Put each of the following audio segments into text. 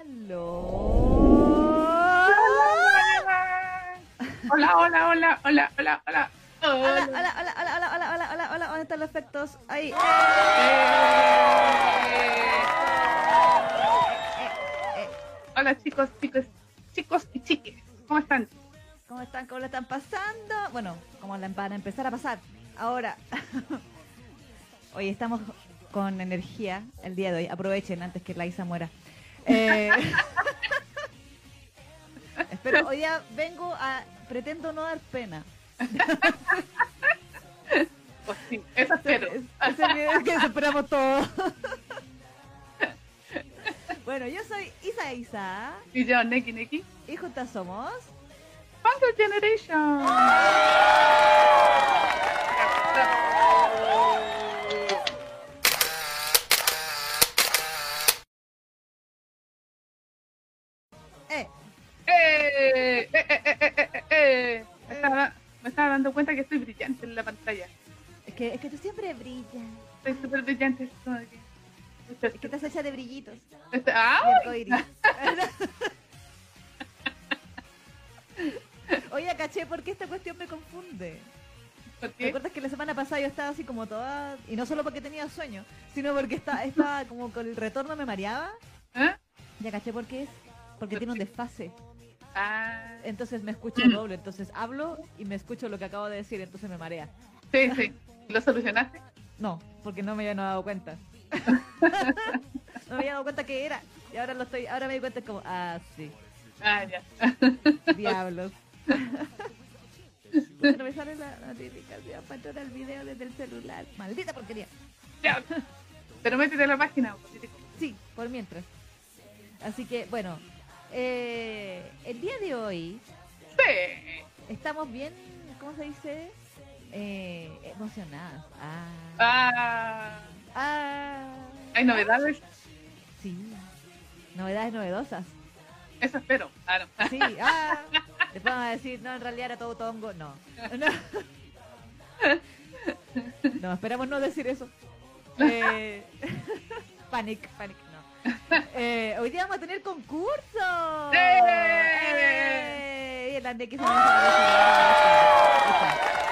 Hola, hola, hola, hola, hola, hola. Hola, hola, hola, hola, hola, hola, hola, hola, hola, ¿dónde están los efectos? Ahí. Hola chicos, chicos, chicos y chiques, ¿cómo están? ¿Cómo están? ¿Cómo la están pasando? Bueno, como la van a empezar a pasar. Ahora. Hoy estamos con energía el día de hoy. Aprovechen antes que la Isa muera. Eh, espero, hoy día vengo a. Pretendo no dar pena. Pues sí, eso espero. Es, es el video que esperamos todos. bueno, yo soy Isa Isa. Y yo, Neki Neki. Y juntas somos. Funker Generation. Eh, ¡Eh! ¡Eh, eh! Me estaba, me estaba dando cuenta que estoy brillante en la pantalla. es que, es que tú siempre brillas. Estoy súper brillante. estoy- Es que estás hecha de brillitos. ¡Ah! Oye, caché, ¿por qué esta cuestión me confunde? ¿Por qué? ¿Recuerdas que la semana pasada yo estaba así como toda... Y no solo porque tenía sueño, sino porque estaba, estaba como con el retorno me mareaba. ¿Eh? Ya caché por qué es. Porque tiene un desfase. Ah, Entonces me escucho doble. Entonces hablo y me escucho lo que acabo de decir. Entonces me marea. sí, sí. ¿Lo solucionaste? No, porque no me había dado cuenta. no me había dado cuenta que era. Y ahora lo estoy, ahora me di cuenta como, ah, sí, Ah, ya. diablos. Pero me sale la notificación para entrar al video desde el celular. Maldita porquería. Pero métete a la página. Sí, por mientras. Así que, bueno, eh, el día de hoy Sí. estamos bien, ¿cómo se dice? Eh, emocionadas. Ah, Ah, ah, ¿Hay novedades? sí. Novedades novedosas. Eso espero. Ah, no. Sí, ah. Después van a decir, no, en realidad era todo tongo. No. No, no esperamos no decir eso. Eh, panic, panic. Eh, hoy día vamos a tener concurso. ¡Eh! ¡Eh! Y el Ande que se me está-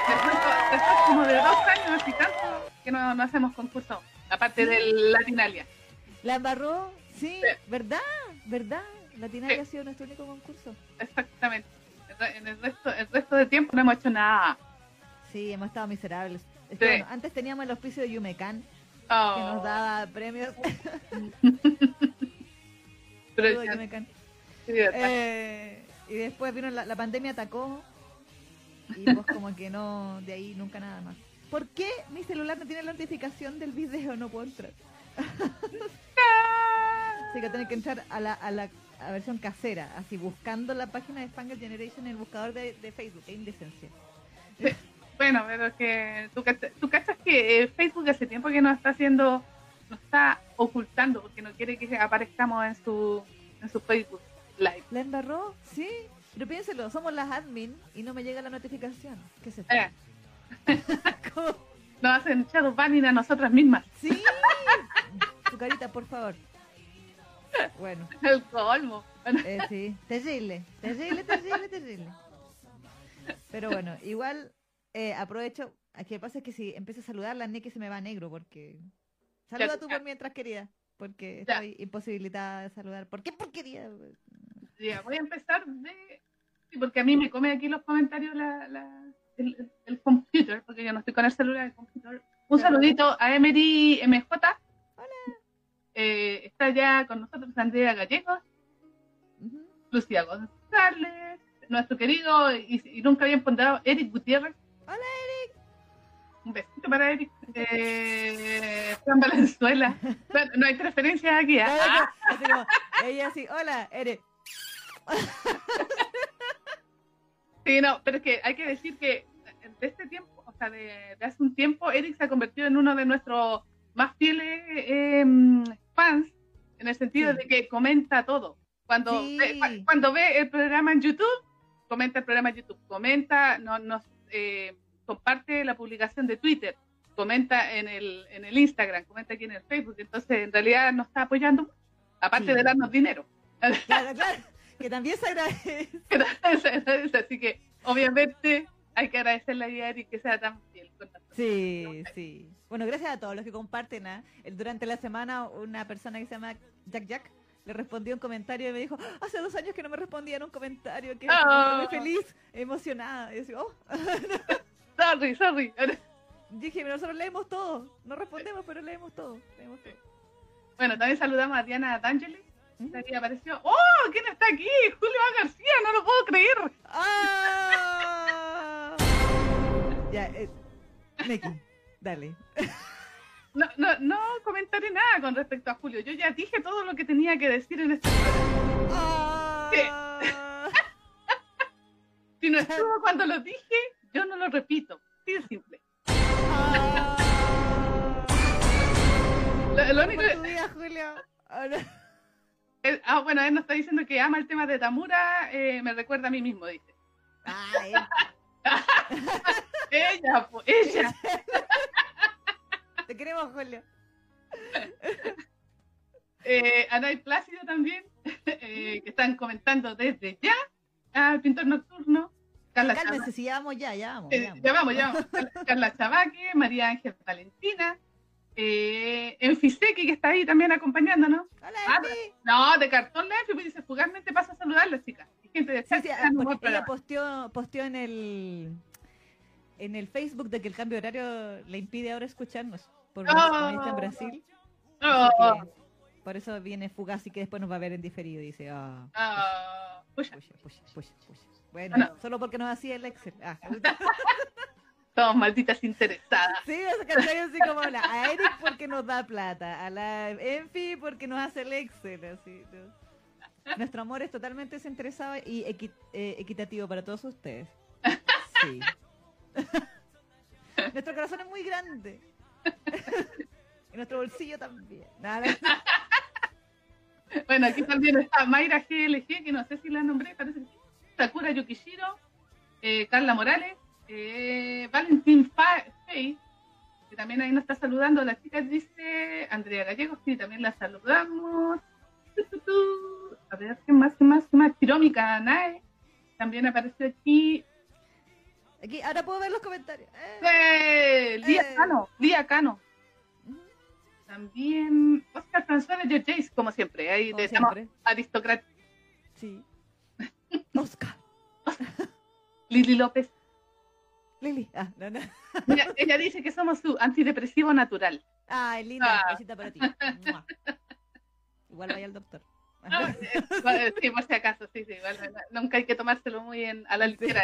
Después, después como de dos años y tanto que no, no hacemos concurso. Aparte Sí. del Latinalia. ¿La embarró? Sí, Sí. ¿verdad? ¿Verdad? Latinaria Sí. ha sido nuestro único concurso. Exactamente. En el resto, el resto del tiempo no hemos hecho nada. Sí, hemos estado miserables. Es que, Sí. bueno, antes teníamos el auspicio de Yumecan, Oh, que nos daba premios. pero Saludos, ya- Yumecan. sí, de verdad. Eh, y después vino la, la pandemia, atacó. Y pues como que no, de ahí nunca nada más. ¿Por qué mi celular no tiene la notificación del video? No puedo entrar. Así que tengo que entrar a la, a la a versión casera, así buscando la página de Spangle Generation en el buscador de, de Facebook. Qué indecencia. Bueno, pero que tú, tú cachas que eh, Facebook hace tiempo que nos está haciendo, nos está ocultando porque no quiere que aparezcamos en su, en su Facebook Live. ¿La embarró? Sí. Pero piénselo, somos las admin y no me llega la notificación. ¿Qué se Eh, nos hacen shadow banning a nosotras mismas. Sí. Tu carita, por favor. Bueno. El colmo. Bueno, Eh, sí, terrible, terrible, terrible, terrible. Pero bueno, igual eh, aprovecho. Aquí el pasa es que si empiezo a saludar, la Neki se me va negro porque. Saluda Ya, tú ya. por mientras, querida. Porque Ya. estoy imposibilitada de saludar. ¿Por qué porquería? ya, voy a empezar de... Sí, porque a mí me come aquí los comentarios la, la, el, el- computer, porque yo no estoy con el celular, el computer. Un Claro. saludito a Emery MJ. Eh, está ya con nosotros Andrea Gallegos, Ujú. Lucía González, nuestro querido y, y nunca bien ponderado Eric Gutiérrez. Hola, Eric. Un besito para Eric. Eh, Fran Valenzuela. No hay preferencias aquí. ¿ah? Claro, así como, ella así, hola, eres. Sí, no, pero es que hay que decir que de este tiempo, o sea, de, de hace un tiempo, Eric se ha convertido en uno de nuestros más fieles eh, fans, en el sentido Sí. de que comenta todo. Cuando, Sí. ve, cu- cuando ve el programa en YouTube, comenta el programa en YouTube, comenta, no, nos eh, comparte la publicación de Twitter, comenta en el, en el Instagram, comenta aquí en el Facebook, entonces en realidad nos está apoyando aparte Sí. de darnos dinero. Claro, claro. Que también se agradece. Así que, obviamente, hay que agradecerle a Eric que sea tan fiel con. Sí, sí. Bueno, gracias a todos los que comparten. ¿ah? Durante la semana, una persona que se llama Jack Jack le respondió un comentario y me dijo: Hace dos años que no me respondían un comentario, que estoy muy feliz, emocionada. Y yo oh. Sorry, sorry. Dije, nosotros leemos todo. No respondemos, pero leemos todo. Leemos todo. Bueno, también saludamos a Diana D'Angeli. ¿Mm? que apareció. ¡Oh! ¿Quién está aquí? Julio A. García, no lo puedo creer. ¡Ah! ya, eh, Neki, dale. No, no, no comentaré nada con respecto a Julio. Yo ya dije todo lo que tenía que decir en este. ¡Ah! Si no estuvo cuando lo dije, yo no lo repito. Sí de simple. ¡Ah! Lo, lo único ¿Cómo tu día, Julio? Ahora- es- ah, bueno, él nos está diciendo que ama el tema de Tamura, eh, me recuerda a mí mismo, dice. Ay, Ella, po, ella. te queremos, Julio. Eh, Anay Plácido también, eh, que están comentando desde ya al pintor nocturno. Carla Chava- Cálmense, si ya vamos ya, ya vamos. Eh, ya vamos. ya vamos, ya vamos. Carla- Chavaque, María Ángel Valentina, eh, Enfiseki, que está ahí también acompañándonos. Hola, Ah. No, de cartón la Enfi, pues dice, fugazmente pasa a saludarla, chica. Y gente de chat sí, ah, ella programa. posteó, posteó en el en el Facebook de que el cambio de horario le impide ahora escucharnos por Oh. en Brasil. Oh, que por eso viene fugaz y que después nos va a ver en diferido. Dice, pucha, pucha, pucha, pucha. Bueno, Bueno. solo porque nos hacía el Excel. Ah. todos malditas interesadas. Sí, canción así como la, a Eric porque nos da plata, a la Enfi porque nos hace el Excel. Así, ¿no? Nuestro amor es totalmente desinteresado y equi- eh, equitativo para todos ustedes. Sí. Nuestro corazón es muy grande. y nuestro bolsillo también. Bueno, aquí también está Mayra GLG, que no sé si la nombré, parece que. Sakura Yukishiro, eh, Carla Morales, eh, Valentín Fey, que también ahí nos está saludando. La chica dice Andrea Gallegos, sí, también la saludamos. A ver, ¿qué más, qué más, qué más? Chiromi Kanae, también apareció aquí. Aquí, ahora puedo ver los comentarios. Eh. Lía Eh. Cano, Lía Cano. También Oscar François de Jace, como siempre, ahí Como estamos siempre. aristocráticos. Sí. Oscar. Lili López. Lili. Ah, no, no. Mira, ella dice que somos su antidepresivo natural. Ay, linda, Ah. besita para ti. Mua. Igual vaya al doctor. Sí, por si acaso, sí, sí. igual, nunca hay que tomárselo muy en, a la ligera.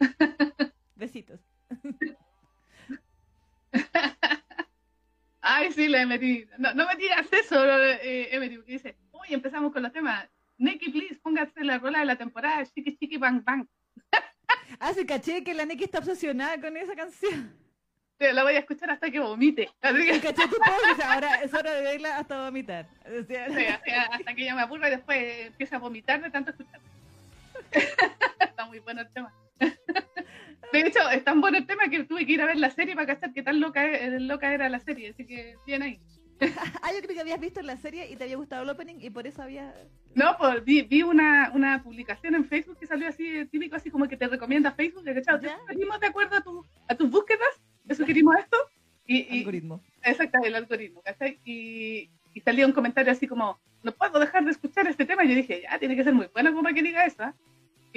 Besitos. Ay, sí, la Emery. No, no me digas eso, eh, Emery, porque dice, uy, empezamos con los temas. Neki, please, póngase la rola de la temporada, chiqui, chiqui, bang, bang. Ah, sí, caché que la Neki está obsesionada con esa canción. Sí, La voy a escuchar hasta que vomite. Así que, Caché tu ahora es hora de verla hasta vomitar. O sea, sí, así, hasta que ella me aburra y después empieza a vomitar de tanto escuchar. Está muy bueno el tema. De hecho, es tan bueno el tema que tuve que ir a ver la serie para cachar qué tan loca, eh, loca era la serie. Así que bien ahí. Ah, yo creo que habías visto la serie y te había gustado el opening y por eso había... No, pues vi, vi una, una publicación en Facebook que salió así, eh, típico, así como que te recomienda Facebook, de que chao, te de acuerdo a, tu, a tus búsquedas, te sugerimos esto. Y, y Algoritmo. exacto, el algoritmo, ¿cachai? Y, y salía un comentario así como, no puedo dejar de escuchar este tema. Y yo dije, ya, tiene que ser muy bueno como para que diga eso. ¿ah?".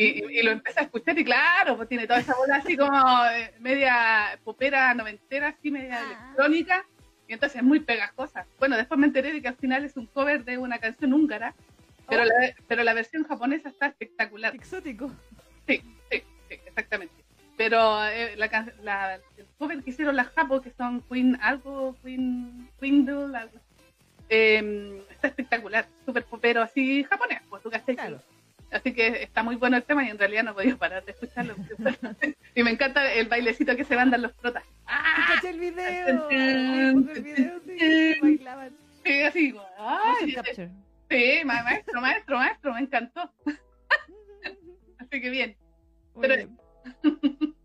Y, lo empecé a escuchar y claro, pues tiene toda esa bola así como eh, media popera noventera, así media Ah. electrónica. Y entonces es muy pegajosa. Bueno, después me enteré de que al final es un cover de una canción húngara, pero, Oh. la, pero la versión japonesa está espectacular. Exótico. Sí, sí, sí, exactamente. Pero eh, la, la- el cover que hicieron las Japo, que son Queen algo, Queen, Queendle, algo, eh, está espectacular, súper popero, así japonés, pues tú cachai. Claro. Así que está muy bueno el tema y en realidad no he podido parar de escucharlo. y me encanta el bailecito que se mandan los protas. ¡Ah! el video. El video, sí, bailaban. Sí, así, como. Sí, ma- maestro, maestro, maestro, me encantó. Así que bien. Muy Pero- bien.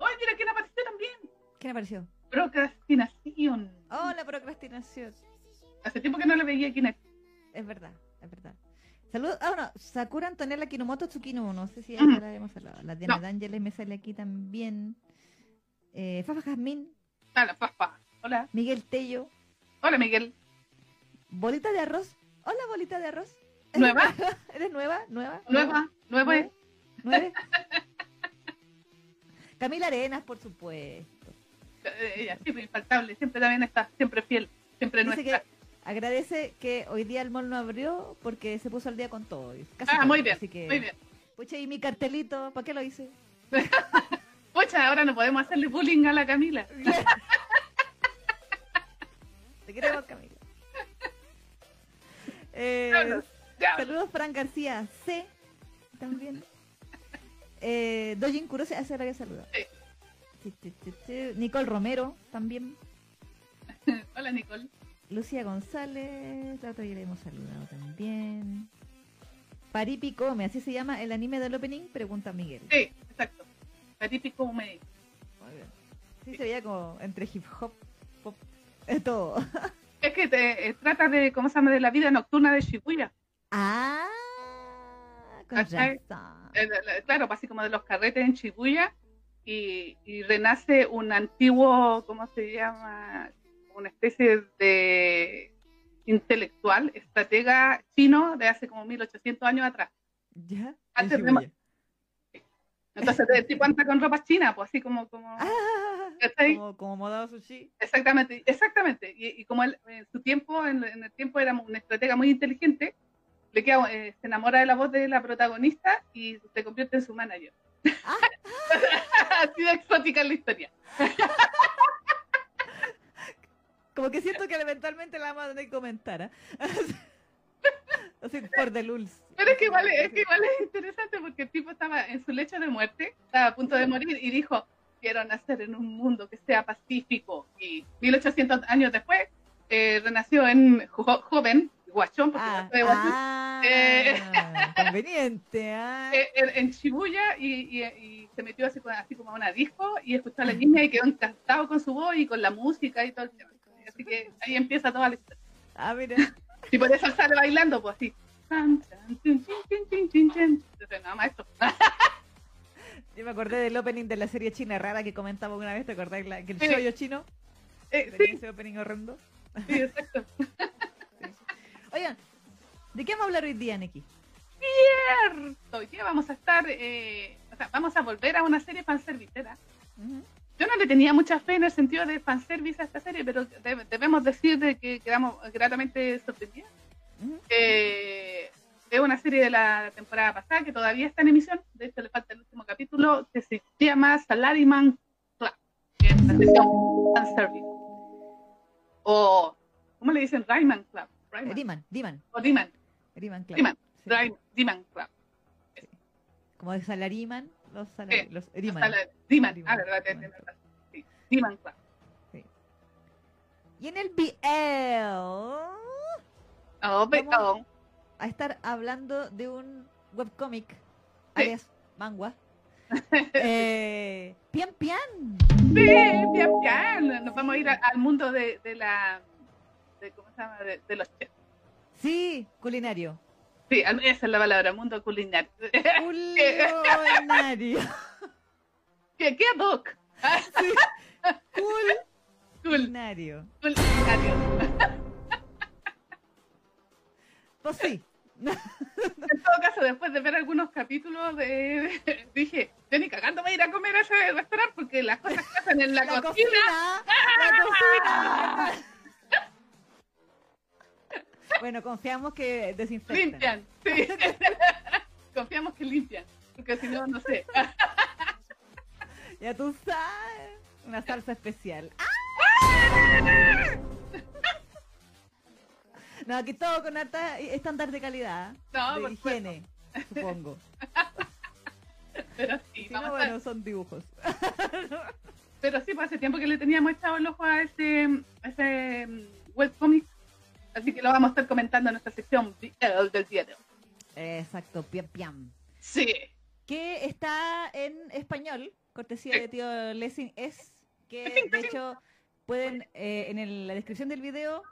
¡Ay, mira quién apareció también! ¿Quién apareció? Procrastinación. Oh, la procrastinación. Hace tiempo que no le veía quién es. Es verdad, es verdad. Saludos. Ah, bueno, Sakura Antonella Kinomoto Tsukino. No sé si ya la hemos hablado. La Diana No. D'Ángeles me sale aquí también. Eh, Fafa Jazmín, Hola, papá. Hola. Miguel Tello, Hola, Miguel. Bolita de Arroz. Hola, Bolita de Arroz. ¿Nueva? ¿Eres nueva? ¿Nueva? Nueva. Nueva. es. ¿Nueve? Camila Arenas, por supuesto. Eh, Ella siempre infaltable. Siempre también está. Siempre fiel. Siempre Dice nuestra. que agradece que hoy día el mall no abrió porque se puso al día con todo. casi Ah, todo. muy bien. Así que, Muy bien. Pucha, y mi cartelito, ¿para qué lo hice? Pucha, ahora no podemos hacerle bullying a la Camila. Te queremos, Camila. Eh, saludos, Fran García C. También. Eh, Dojin Kurose, hace la que saluda. Sí. Nicole Romero, también. Hola, Nicole. Lucía González, la otra ya le hemos saludado también. Paripi Come, así se llama el anime del opening, pregunta Miguel. Sí, exacto. La típico me. Muy bien. Sí, se veía como entre hip hop, pop, es todo. Es que te, eh, trata de, ¿cómo se llama? De la vida nocturna de Shibuya. Ah, con razón. Eh, la- la- claro, así como de los carretes en Shibuya. Y, y renace un antiguo, ¿cómo se llama? Una especie de intelectual, estratega chino de hace como 1800 años atrás. ¿Ya? Antes de-. Entonces, el tipo anda con ropa china, pues así como... como Ah, como, como modado sushi. Exactamente, exactamente. Y, y como él en su tiempo, en, en el tiempo era un estratega muy inteligente, le queda, eh, se enamora de la voz de la protagonista y se convierte en su manager. Así de exótica la historia. Como que siento que eventualmente la vamos a tener que comentar. ¿ah? Así por de lulz. Pero es que, igual, es que igual es interesante porque el tipo estaba en su lecho de muerte, estaba a punto de morir y dijo, quiero nacer en un mundo que sea pacífico. Y 1800 años después eh, renació en jo- joven, guachón, porque Ah, fue guachón, ah, Eh. conveniente. ah. eh, en, en Shibuya y, y- y se metió así, como- así como a una disco y escuchó a la niña y quedó encantado con su voz y con la música y todo el tema. Así que ahí empieza toda la historia. Ah, mira. Y por eso sale bailando, pues así. Entonces, nada más esto. Yo me acordé del opening de la serie china rara que comentaba una vez. ¿Te acordás? La- que el Sí. shoyo chino Eh, tenía sí, ese opening horrendo. sí, exacto. Oigan, ¿de qué vamos a hablar hoy día, Neki? Cierto. Hoy día vamos a estar, eh, o sea, vamos a volver a una serie fanservicera. Yo no le tenía mucha fe en el sentido de fanservice a esta serie, pero deb- debemos decir de que quedamos gratamente sorprendidas. Ujú. Eh, es una serie de la temporada pasada que todavía está en emisión. De hecho, le falta el último capítulo que se llama Salaryman Club, que es la fanservice. O, ¿cómo le dicen? Rayman Club. Rayman. Diman, Diman, O Diman. Diman, claro. Diman. Sí. Diman Club. Como de Salariman, los, salari, los Diman. Diman. Ah, verdad. Sí. Diman Club. Y en el BL Oh, Vamos. oh. a estar hablando de un webcomic, Sí. alias manga. eh, Pian Pian. Sí, bien, bien. Nos vamos a ir a- al mundo de, de la. De, ¿Cómo se llama? De, de los chefs. Sí, culinario. Sí, esa es la palabra, mundo culinario. Culinario. ¿Qué, qué doc? Ah, Cool- Cool, Culinario. culinario. Pues sí. En todo caso, después de ver algunos capítulos, de, dije, yo ni cagando me ir a comer a ese restaurante porque las cosas que hacen en la, La cocina. La cocina. Bueno, confiamos que desinfectan. limpian. Sí. Confiamos que limpian, porque si no, no sé. Ya tú sabes. Una salsa especial. ¡Ah! No, aquí todo con alta estándar de calidad. No, de por higiene, supongo. Pero sí, Si vamos no, a- bueno, son dibujos. Pero sí, pues hace tiempo que le teníamos echado el ojo a ese, a ese mm, webcomic. Así que lo vamos a estar comentando en nuestra sección del día de hoy. Exacto, piam piam. Sí. Que está en español, cortesía Sí. de tío Lessing, es que de hecho pueden eh, en el- la descripción del video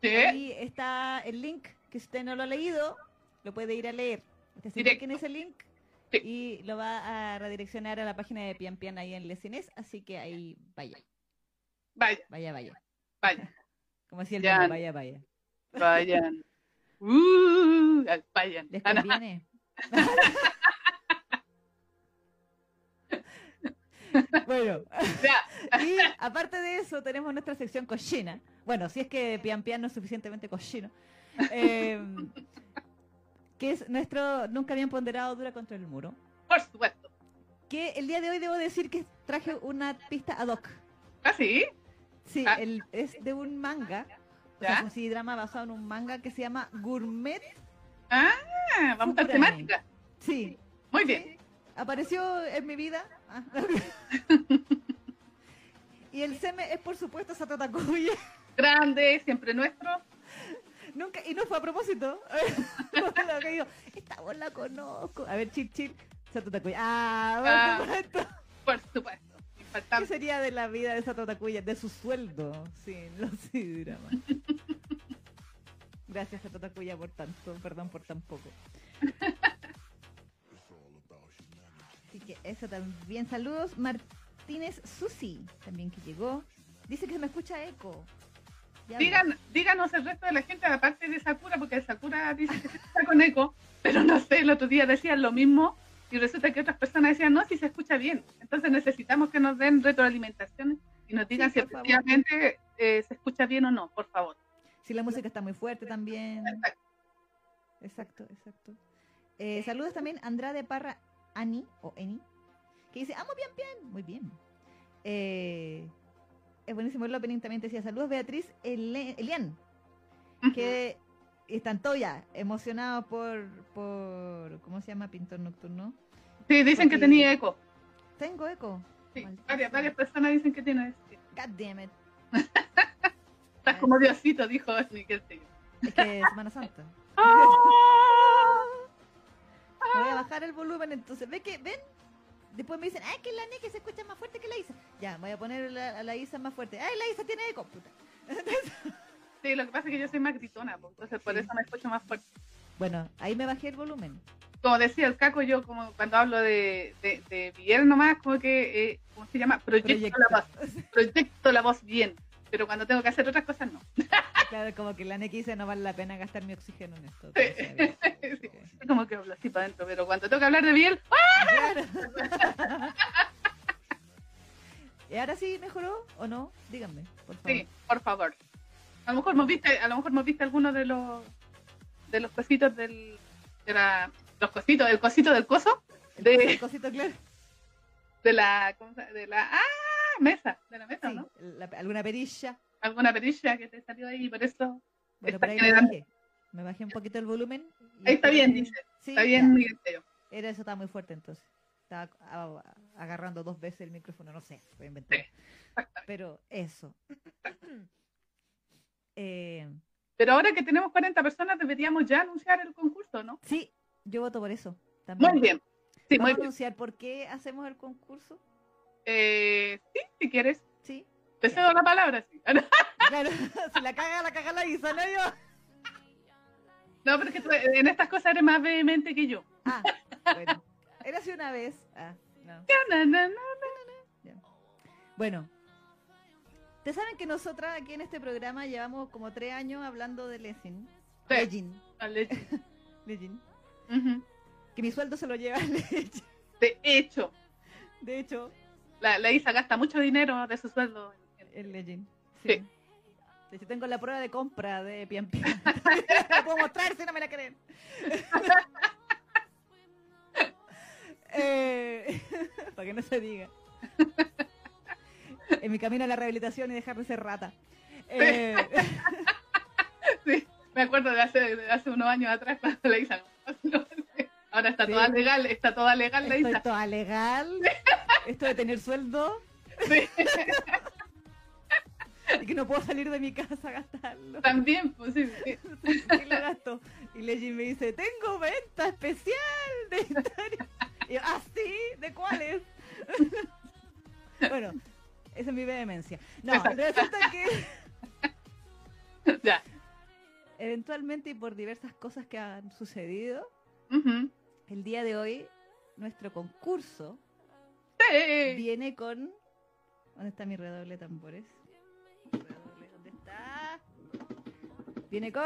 Sí. Ahí está el link, que si usted no lo ha leído, lo puede ir a leer. Usted se en ese link Sí. y lo va a redireccionar a la página de Pian Pian ahí en Lesines, así que ahí vaya, Vaya, vaya, vaya. vaya, Como decía el tema, vaya, vaya. vayan. Uh, vayan. ¿Les Ah, conviene? bueno, Ya, y aparte de eso tenemos nuestra sección cochina. Bueno, si es que Pian Pian no es suficientemente cochino. eh, que es nuestro nunca bien ponderado dura contra el muro. por supuesto. Que el día de hoy debo decir que traje una pista ad hoc. ¿Ah, sí? Sí, Ah. el- es de un manga. O sea, un CD drama basado en un manga que se llama Gourmet. Ah, vamos a temática. Sí, Muy bien. Sí, apareció en mi vida. Ah. y el seme es por supuesto Satotakuya. Grande, siempre nuestro. Nunca, y no fue a propósito. Digo, esta voz la conozco. A ver, chil. Satotakuya. Ah, Ah. por supuesto. Por supuesto. ¿Qué sería de la vida de Satotakuya? De su sueldo sin los dramas. Gracias Satotakuya por tanto, perdón por tan poco. Así que eso también. Saludos. Martínez Susi, también que llegó. Dice que se me escucha eco. Digan, díganos el resto de la gente, aparte de Sakura, porque Sakura dice que se está con eco, pero no sé, el otro día decían lo mismo y resulta que otras personas decían, no, si se escucha bien. Entonces necesitamos que nos den retroalimentación y nos digan Sí, si efectivamente eh, se escucha bien o no, por favor. Si la música está muy fuerte también. Exacto. Exacto, exacto. Eh, saludos también Andrade Parra Ani o Eni, que dice, amo bien, bien, muy bien. Eh, es buenísimo el opening también te decía, saludos Beatriz Ele- Elian, que están todos ya emocionados por, por, ¿cómo se llama? Pintor Nocturno. Sí, dicen que tenía eco. Tengo eco. Sí, varias, personas dicen que tiene. sí. God damn it. Estás como Diosito, dijo Miguel. Es que es Semana Santa. ¡Ah! Voy a bajar el volumen, entonces, ¿ve que, ven? Después me dicen, ay, que la Neki se escucha más fuerte que la Isa. Ya, voy a poner la- a la Isa más fuerte. Ay, la Isa tiene eco, puta. Sí, lo que pasa es que yo soy más gritona, pues, entonces por Sí. eso me escucho más fuerte. Bueno, ahí me bajé el volumen. Como decía el Caco, yo como cuando hablo de, de, de Miguel nomás, como que, eh, ¿cómo se llama? Proyecto, Proyecto. la voz. Proyecto la voz bien, pero cuando tengo que hacer otras cosas no. Claro, como que la Neki dice, no vale la pena gastar mi oxígeno en esto. Sí. Sí, como que hablo así para adentro, pero cuando tengo que hablar de Miguel, ¡ah! Claro. ¿Y ahora sí mejoró o no? Díganme, por favor. sí, por favor. A lo mejor hemos visto, a lo mejor hemos visto algunos de los de los cositos del de la, los cositos, del cosito del coso, El de, cosito claro. de la ¿cómo se- de la ah, mesa, de la mesa, Sí, ¿no? la- alguna perilla. Alguna perilla que te salió ahí y por eso Bueno, Está por ahí me bajé. Me bajé un poquito el volumen. ahí está bien, dice. Sí, Está bien, Miguel. Era eso, estaba muy fuerte entonces. Estaba agarrando dos veces el micrófono, no sé, voy a inventar. Sí, exactamente. Pero eso. Eh, Pero ahora que tenemos 40 personas, deberíamos ya anunciar el concurso, ¿no? sí, yo voto por eso. También. Muy bien. Sí, ¿Vamos muy a bien. anunciar por qué hacemos el concurso? Eh, sí, si quieres. Sí. Te cedo la palabra, sí. Claro, si la caga, la caga la Isa, no yo. No, pero es que tú en estas cosas eres más vehemente que yo. Ah, bueno. Era así una vez. Ah, no. Na, na, na. Bueno. Ustedes saben que nosotras aquí en este programa llevamos como tres años hablando de. Sí. Vale. Legin. Ujú. Que mi sueldo se lo lleva Legin. De hecho, De hecho, la, la Isa gasta mucho dinero de su sueldo. en- Legend. Sí. Sí. De hecho, tengo la prueba de compra de Pian Pian. la puedo mostrar si no me la creen. Eh, para que no se diga. En mi camino a la rehabilitación y dejar de ser rata. Eh, Sí, me acuerdo de hace, de hace unos años atrás cuando la Isa. Ahora está Sí. toda legal, está toda legal la estoy Isa. toda legal. Esto de tener sueldo Sí, y que no puedo salir de mi casa a gastarlo. también, pues sí, sí. y lo gasto. Y Legend me dice, tengo venta especial de historia. Y yo, ¿ah, sí? ¿De cuáles? bueno, esa es mi vehemencia. No, Exacto. resulta que Ya. eventualmente y por diversas cosas que han sucedido, el día de hoy nuestro concurso Sí. viene con... ¿Dónde está mi redoble de tambores? Redoble, ¿dónde está? Viene con...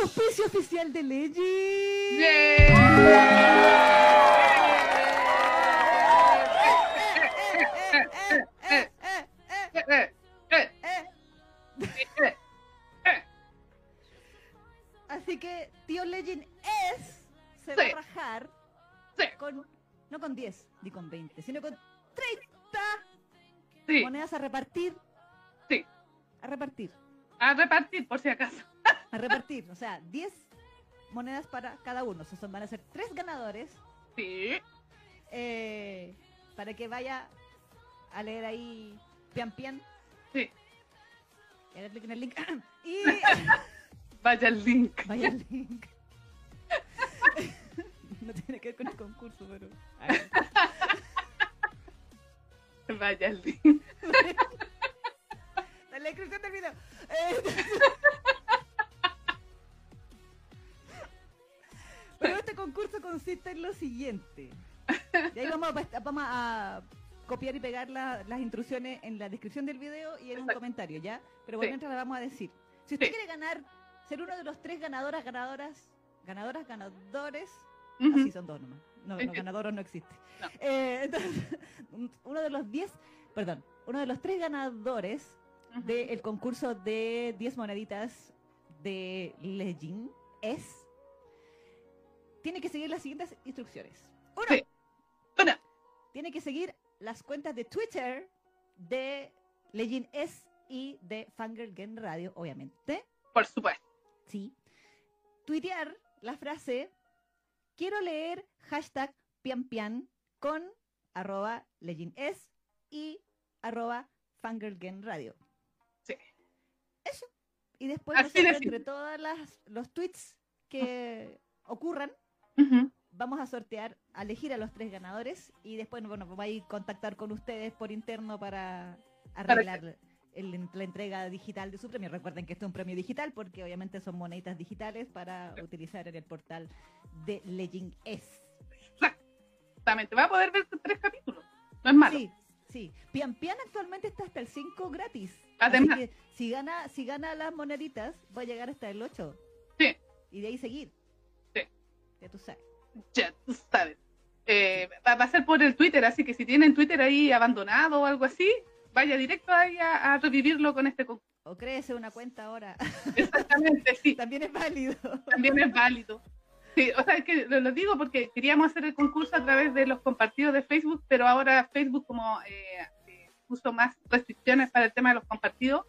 Auspicio oficial de Legend. Así que tío Legend es se va a rajar con no con 10 ni con 20, sino con 30 Sí, monedas a repartir. Sí. A repartir. a repartir por si acaso. A repartir, o sea, 10 monedas para cada uno. O sea, son, van a ser tres ganadores Sí. eh, para que vaya a leer ahí pian pian. Sí. Y darle clic en el link. y Vaya el link. vaya al link. no tiene que ver con el concurso, pero. Vaya el link. En la descripción del video. Eh, este concurso consiste en lo siguiente. Y ahí vamos a, vamos a copiar y pegar la- las instrucciones en la descripción del video y en un Exacto. comentario, ¿ya? Pero Sí. por mientras vamos a decir. Si usted Sí. quiere ganar, ser uno de los tres ganadoras, ganadoras, ganadoras, ganadores, Ujú. así son dos nomás. No, no ganadoros no existe. No. Eh, entonces, un- uno de los diez, perdón, uno de los tres ganadores Ujú. del concurso de 10 moneditas de Legend es tiene que seguir las siguientes instrucciones. Uno, Sí. Tiene que seguir las cuentas de Twitter de Legend S y de Fangirl Game Radio, obviamente. Por supuesto. Sí. Tuitear la frase quiero leer hashtag pian pian con arroba Legend S y arroba Fangirl Game Radio. Sí. Eso. Y después nosotros, entre las los tweets que ocurran, Vamos a sortear, a elegir a los tres ganadores y después bueno, vamos a ir a contactar con ustedes por interno para arreglar el- la entrega digital de su premio. Recuerden que esto es un premio digital porque obviamente son moneditas digitales para utilizar en el portal de Legend S. Exactamente. Va a poder ver tres capítulos. No es malo. Sí, sí. Pian Pian actualmente está hasta el 5 gratis. Además. Así que si gana, si gana las moneditas, va a llegar hasta el 8. Sí. Y de ahí seguir. Ya tú sabes. Ya tú sabes. Eh, va, a ser por el Twitter, así que si tienen Twitter ahí abandonado o algo así, vaya directo ahí a, a revivirlo con este concurso. O créese una cuenta ahora. Exactamente, sí. También es válido. también es válido. Sí, o sea, es que lo, lo digo porque queríamos hacer el concurso a través de los compartidos de Facebook, pero ahora Facebook como eh, eh, puso más restricciones para el tema de los compartidos,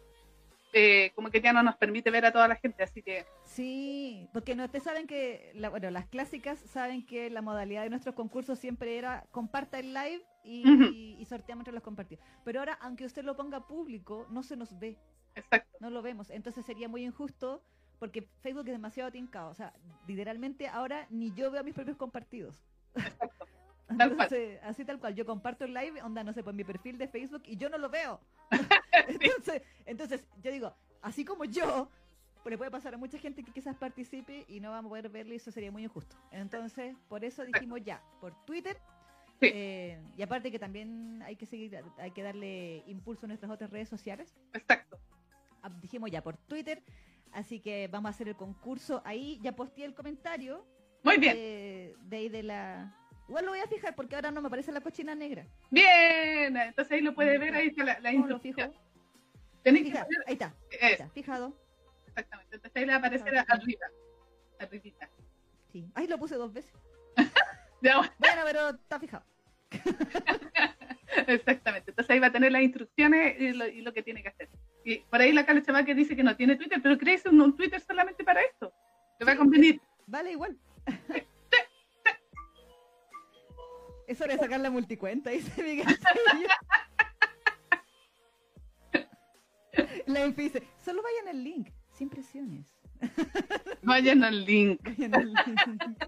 eh, como que ya no nos permite ver a toda la gente, así que Sí, porque no ustedes saben que, la- bueno, las clásicas saben que la modalidad de nuestros concursos siempre era comparta el live y, Ujú. y- y sorteamos entre los compartidos. Pero ahora, aunque usted lo ponga público, no se nos ve, exacto, no lo vemos. Entonces sería muy injusto porque Facebook es demasiado tincado. O sea, literalmente ahora ni yo veo mis propios compartidos. exacto. Tal cual. Entonces, así tal cual. Yo comparto el live, onda, no sé, por mi perfil de Facebook y yo no lo veo. entonces, entonces, yo digo, así como yo, pues le puede pasar a mucha gente que quizás participe y no vamos a poder verlo y eso sería muy injusto. Entonces, por eso dijimos ya, por Twitter. Sí. eh, y aparte que también hay que seguir, hay que darle impulso a nuestras otras redes sociales. Exacto. Ah, Dijimos ya por Twitter. Así que vamos a hacer el concurso ahí. Ya posteé el comentario Muy bien, de, de ahí de la. Igual lo voy a fijar porque ahora no me aparece la cochina negra. bien. Entonces ahí lo puede ver, ahí está la, la ¿Cómo lo fijo? instrucción. Tenéis que poner- ahí está, ahí eh, está, fijado. exactamente. Entonces ahí le va a aparecer Ah, arriba. Arribita. Sí. Ahí lo puse dos veces. Bueno, pero está fijado. Exactamente. Entonces ahí va a tener las instrucciones y lo, y lo que tiene que hacer. Y por ahí la Carla Chaval que dice que no tiene Twitter, pero crees un, un Twitter solamente para esto. Te va a convenir. Vale, igual. Es hora de sacar la multicuenta, dice Miguel. La Enfi dice, solo vayan al link, sin presiones. Vayan al link. Vayan al link.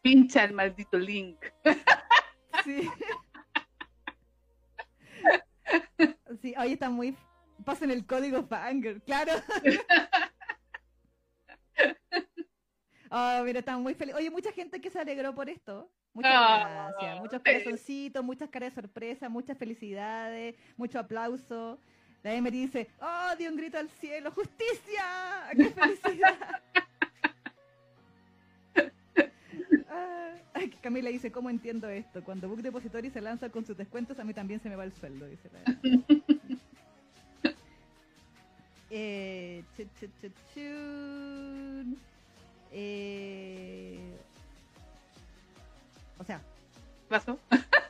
Pincha el maldito link. Sí. Sí, hoy está muy. Pasen el código Fanger, claro. Oh, mira, están muy felices. Oye, mucha gente que se alegró por esto. Muchas Ah, gracias. Muchos sí. corazoncitos, muchas caras de sorpresa, muchas felicidades, mucho aplauso. La Emery dice, oh, dio un grito al cielo, ¡justicia! ¡Qué felicidad! Ah, Camila dice, ¿cómo entiendo esto? Cuando Book Depository se lanza con sus descuentos, a mí también se me va el sueldo, dice la eh, chu, chu, chu, chun. Eh, o sea, ¿Qué pasó?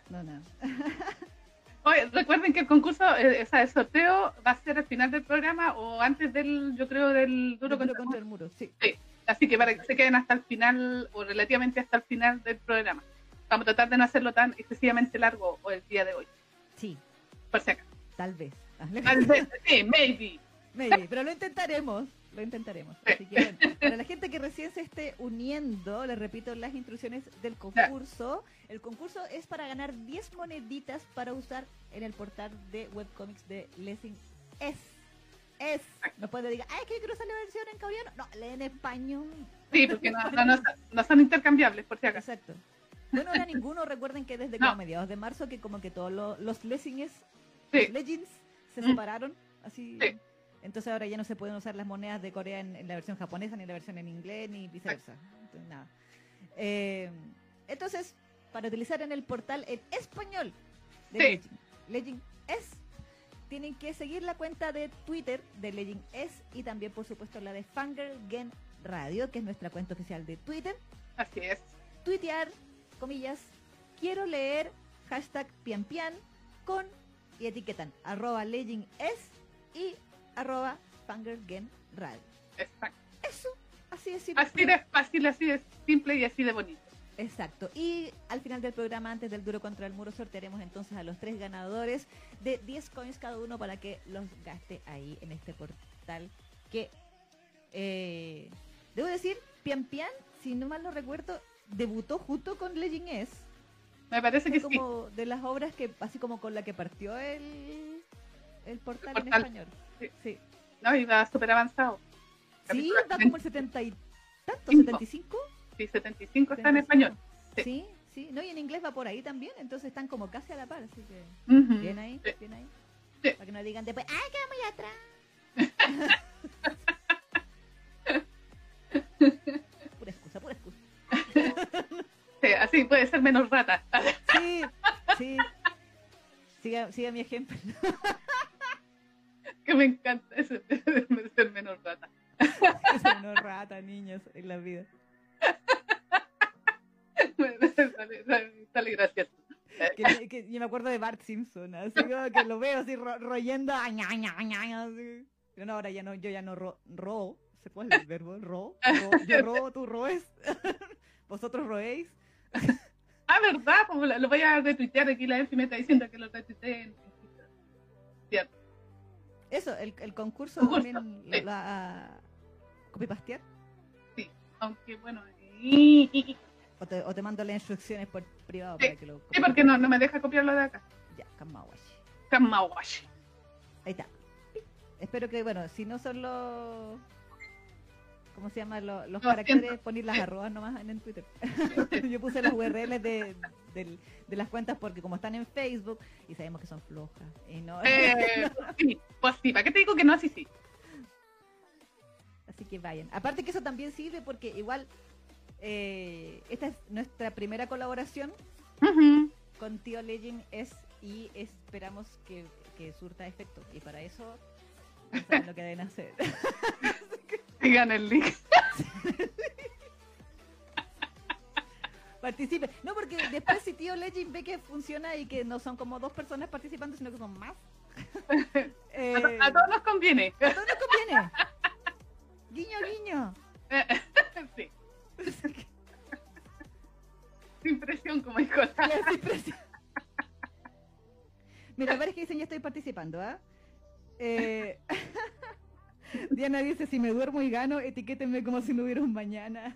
no, no. Oye, recuerden que el concurso, eh, o sea, el sorteo va a ser al final del programa o antes del, yo creo, del duro contra, contra el muro, sí. Así que para que se queden hasta el final o relativamente hasta el final del programa. Vamos a tratar de no hacerlo tan excesivamente largo o el día de hoy, Sí, por si acaso. tal vez. Tal vez, sí, maybe. Maybe, pero lo intentaremos. Lo intentaremos. Así que, bueno, para la gente que recién se esté uniendo, les repito las instrucciones del concurso. El concurso es para ganar 10 moneditas para usar en el portal de webcomics de Lessing Es. Es. No puede decir, ay, que quiero usar la versión en coreano. No, lee en español. Sí, porque no, no, no- no son intercambiables, por si acaso. Exacto. Bueno, ahora ninguno, recuerden que desde como mediados de marzo, que como que todos lo- los Lessings, Sí. los Legends, se Mm. separaron. Así. Sí. Entonces ahora ya no se pueden usar las monedas de Corea en, en la versión japonesa, ni la versión en inglés, ni viceversa. Entonces, nada. Eh, entonces, para utilizar en el portal en español de Sí. Legend, Legend S, tienen que seguir la cuenta de Twitter de Legend S y también, por supuesto, la de Fanger Gen Radio, que es nuestra cuenta oficial de Twitter. Así es. Tuitear, comillas, quiero leer, hashtag pian pian, con y etiquetan arroba Legend S y arroba Fanger Gen Radio. Exacto. Eso, así es simple. Así de fácil, así de simple y así de bonito. Exacto. Y al final del programa, antes del duro contra el muro, sortearemos entonces a los tres ganadores de 10 coins cada uno para que los gaste ahí en este portal que, eh, debo decir, Pian Pian, si no mal no recuerdo, debutó junto con Legend S. Me parece que sí. como de las obras que, así como con la que partió el, el portal, en portal. español. Sí. Sí. No, iba súper avanzado. Sí, va como el 70 y tanto, Cinco. 75. Sí, 75 está en español. Sí. Sí, sí, no, y en inglés va por ahí también, entonces están como casi a la par, así que Ujú. bien ahí, Sí. bien ahí. Sí. Para que no digan después, ¡ay, quedamos allá atrás! pura excusa, pura excusa. Sí, así puede ser menos rata. Sí, sí. Siga, siga mi ejemplo. Que me encanta eso de ser menos rata. Son unos rata, niños, en la vida. sale, sale- sale gracioso. Que, que yo me acuerdo de Bart Simpson, así como que lo veo así ro- royendo, ah, ña, ña, ña, así. Pero no, ahora ya no, yo ya no ro, ro, ¿se es el verbo? Ro, ro, yo ro, tú roes, vosotros roéis. Ah, ¿verdad? Pues lo, voy a retuitear aquí. La Enfi me está diciendo que lo retuiteé en Twitter. Cierto. Eso, el, el concurso Concurso, también sí. lo va a copipastear. Aunque bueno. Y, O te, o te mando las instrucciones por privado Sí, para que lo sí, porque no, no me deja copiarlo de acá. Ya, Kamawashi. Kamawashi. Ahí está. Espero que, bueno, si no son los. ¿Cómo se llama? Los, los caracteres, poner las arrobas nomás en el Twitter. Yo puse las URLs de, del- de las cuentas porque, como están en Facebook, y sabemos que son flojas. Y no, Eh, sí, pues sí, ¿para qué te digo que no? Así sí. Así que vayan. Aparte que eso también sirve porque, igual, eh, esta es nuestra primera colaboración con Tío Legend es y esperamos que, que surta efecto. Y para eso, saben lo que deben hacer. Sigan el link. Participe. No, porque después si Tío Legend ve que funciona y que no son como dos personas participando, sino que son más. eh, A, to- a todos nos conviene. a todos nos conviene. Guiño, guiño. sí. Sin presión, como dijo la- Ya, sí, presi- Mira, varios que dicen ya estoy participando, ¿ah? Eh, Diana dice, si me duermo y gano, etiquétenme como si no hubiera un mañana.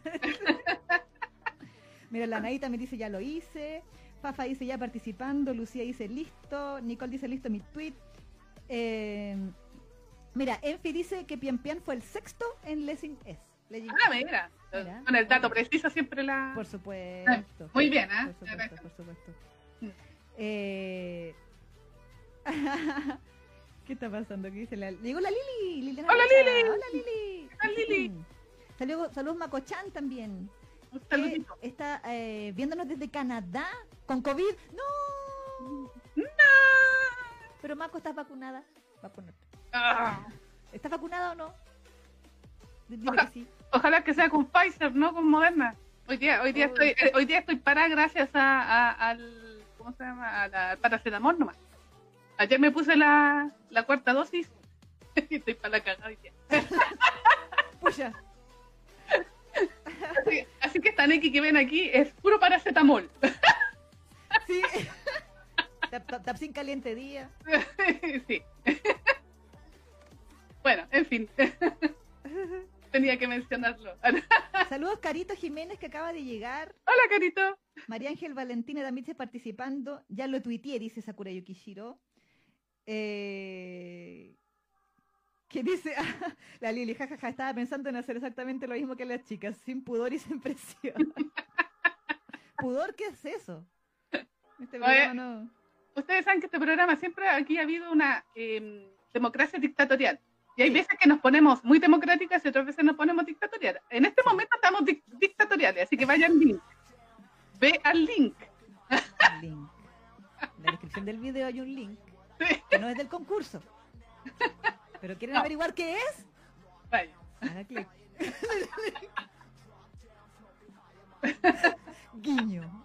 Mira, la Nay también dice, ya lo hice. Fafa dice ya participando, Lucía dice listo, Nicole dice listo mi tweet. Eh, mira, Enfi dice que Pian Pian fue el sexto en Lessing S. Ah, mira. Mira. Con el dato preciso siempre la. Por supuesto. Muy bien, ¿eh? Por supuesto, por supuesto. Mm. Eh... ¿Qué está pasando? ¿Qué dice la... Llegó la Lili. Liliana ¡Hola. Lili! Hola Lili. ¿Qué tal, Lili? Saludos, saludos Macochan también. Un que saludito. está eh, viéndonos desde Canadá con COVID. ¡No! ¡No! Pero Maco, ¿estás vacunada? Vacunate. Ah, ¿Estás vacunada o no? Oja- que sí. ojalá que sea con Pfizer, no con Moderna. Hoy día, hoy día Oh. estoy, eh, hoy día estoy parada gracias a, a- al, ¿cómo se llama? A la al paracetamol nomás. Ayer me puse la, la cuarta dosis y estoy para la cagada hoy día. Pucha. Así, así que esta Neki que ven aquí es puro paracetamol. Sí. Tap- tap- Tapsin caliente día. sí. bueno, en fin. Tenía que mencionarlo. Saludos Carito Jiménez que acaba de llegar. Hola, Carito. María Ángel Valentina también está participando. Ya lo tuiteé, dice Sakura Yukishiro. Eh... ¿Qué dice? la Lili, jajaja, estaba pensando en hacer exactamente lo mismo que las chicas, sin pudor y sin presión. ¿Pudor qué es eso? Este Oye. programa no. Ustedes saben que este programa siempre aquí ha habido una eh, democracia dictatorial. Y hay Sí. veces que nos ponemos muy democráticas y otras veces nos ponemos dictatoriales. En este momento estamos dic- dictatoriales, así que vayan al link. Ve al link. El link. En la descripción del video hay un link que no es del concurso. Pero quieren No. averiguar qué es, haga clic. Guiño.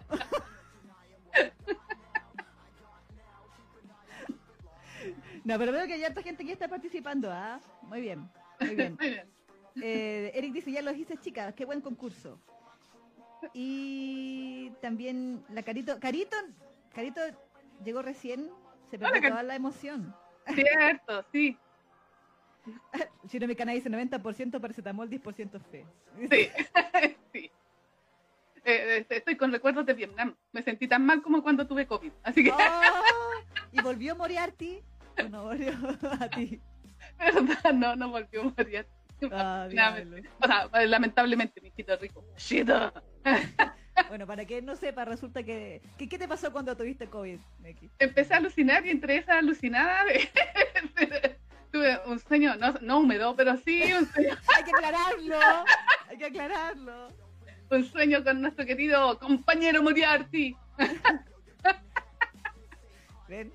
No, pero veo que hay harta gente que está participando, ¿ah? Muy bien, muy bien. Muy bien. Eh, Eric dice, ya lo hice, chicas, qué buen concurso. Y también la Carito, Carito, Carito llegó recién, se Hola, perdió Cari- toda la emoción. Cierto, sí. Si no, mi canal dice 90% paracetamol, 10% fe. Sí. sí. Eh, eh, estoy con recuerdos de Vietnam. Me sentí tan mal como cuando tuve COVID. Así que, Oh, y volvió Moriarty. ¿O no volvió a ti? verdad, no, no volvió a morir. Ah, Lamentablemente. diablo. O sea, lamentablemente, mi hijito rico. Shit. Bueno, para que no sepa, resulta que, que- ¿Qué te pasó cuando tuviste COVID, Neki? empecé a alucinar y entre esa alucinada tuve un sueño, no, no húmedo, pero sí un sueño, Hay que aclararlo, hay que aclararlo. un sueño con nuestro querido compañero Moriarty. Ven,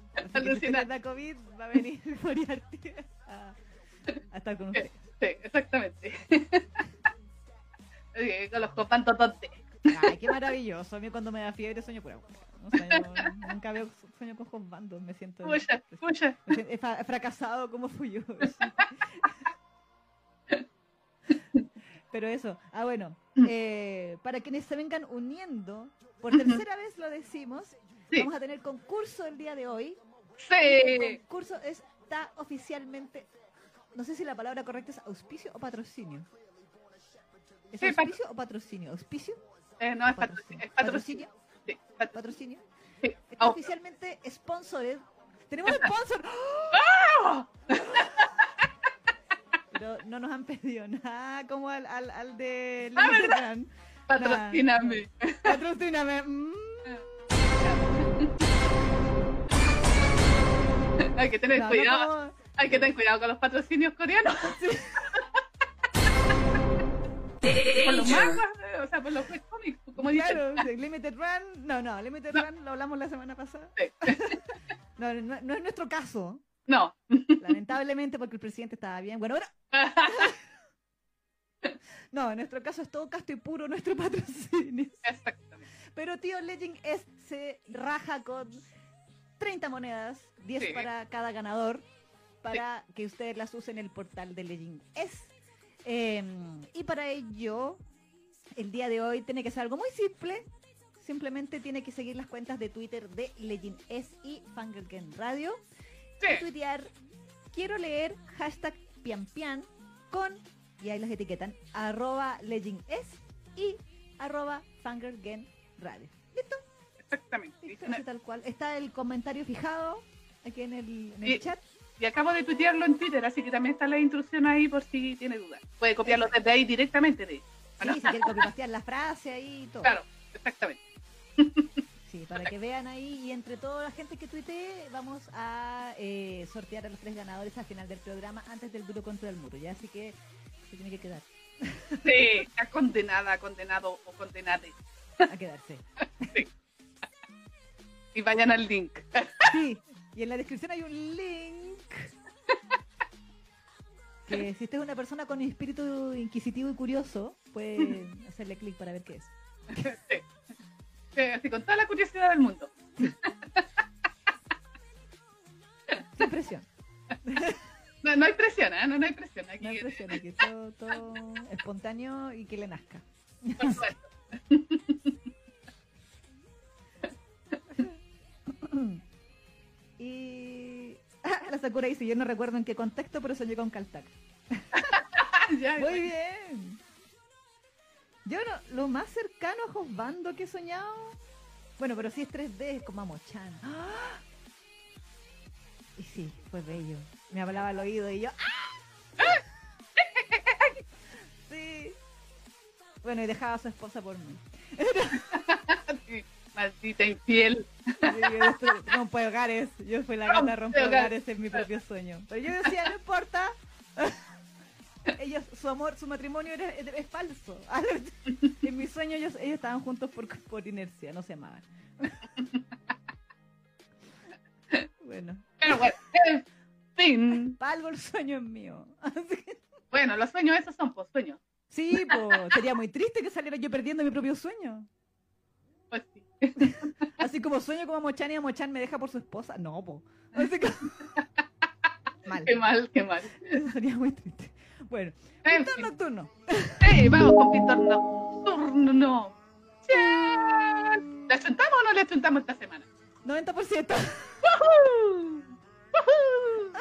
si COVID, va a venir Moriarty a, a estar con usted. Sí, exactamente. Con los copantototes. Ay, qué maravilloso. A mí cuando me da fiebre sueño pura. No sueño, nunca veo sueño con josbandos, me siento... Puya, puya. me siento- He fracasado como fui yo. Pero eso, ah bueno, eh, para quienes se vengan uniendo, por tercera vez lo decimos, Sí. vamos a tener concurso el día de hoy. Sí. El concurso está oficialmente, no sé si la palabra correcta es auspicio o patrocinio. ¿Es Sí, pat- auspicio o patrocinio? ¿Auspicio? Eh, no, es patrocinio. Es patrocinio. Sí, patrocinio. ¿Patrocinio? Sí. Está Oh. oficialmente sponsored. ¡Tenemos sponsor! ¡Ah! Pero no nos han pedido nada como al, al, al de Ah. Run. Patrocíname. Patrocíname. Mm. Hay que tener No, no cuidado. Hay que tener cuidado con los patrocinios coreanos. por los mangas, eh, o sea, por los webcomics, como. Claro, Limited Run. No, no, Limited No. Run lo hablamos la semana pasada. Sí. No, no, no es nuestro caso. No. Lamentablemente, porque el presidente estaba bien. Bueno, ahora. No, en nuestro caso es todo casto y puro nuestro patrocinio. Exactamente. Pero tío Legend es, se raja con 30 monedas, 10 Sí. para cada ganador, para que ustedes las usen en el portal de Legend es. Eh, y para ello, el día de hoy tiene que ser algo muy simple. Simplemente tiene que seguir las cuentas de Twitter de Legend es y Fangirl Game Radio. Y tuitear, quiero leer hashtag pian pian con, y ahí las etiquetan, arroba legend es y arroba fangirl Game radio. ¿Listo? exactamente. Una- tal cual. Está el comentario fijado aquí en el, en el Sí. chat. Y acabo de tuitearlo en Twitter, así que también está la instrucción ahí por si tiene dudas. Puede copiarlo desde ahí directamente de Sí, si quieren copipastear la frase ahí y todo. Claro, exactamente. Sí, para que vean ahí y entre toda la gente que tuitee vamos a eh, sortear a los tres ganadores al final del programa antes del duro contra el muro, ¿ya? Así que se tiene que quedar, Sí, está condenada, condenado o condenade. a quedarse. Y vayan al link. Sí, y en la descripción hay un link que si usted es una persona con espíritu inquisitivo y curioso, puede hacerle clic para ver qué es. Sí. Sí, así con toda la curiosidad del mundo. Sin presión, No, no hay presión, ¿eh? No, no hay presión. Aquí, no hay presión aquí, todo, todo espontáneo y que le nazca. por supuesto. Y la Sakura dice, yo no recuerdo en qué contexto, pero soñé con Caltac. Ya, Muy bien. Yo no, lo más cercano a Josbando que he soñado. Bueno, pero sí es 3D, es como Amochan. ¡Ah! Y sí, fue bello. Me hablaba al oído y yo. ¡ah! Sí. Bueno, y dejaba a su esposa por mí. sí, Maldita infiel. Rompo hogares. Yo fui la gata Rompe hogares en mi propio sueño. Pero yo decía, no importa. Ellos, su amor, su matrimonio era- es, falso. En mi sueño ellos, ellos estaban juntos por, por inercia, no se amaban. Bueno, Pero bueno, en fin. para algo el sueño es mío. Bueno, los sueños esos son pues sueños. Sí, pues sería muy triste que saliera yo perdiendo mi propio sueño. Sí. Así como sueño como Mochan y Mochan me deja por su esposa. No, po. Así que... Mal. Qué mal, qué mal. Eso sería muy triste. Bueno, En pintor fin. nocturno. Vamos con Pintor Nocturno. ¡Chan! ¿Le chuntamos o no le chuntamos esta semana? 90%. ¡Woohoo! ¡Woohoo!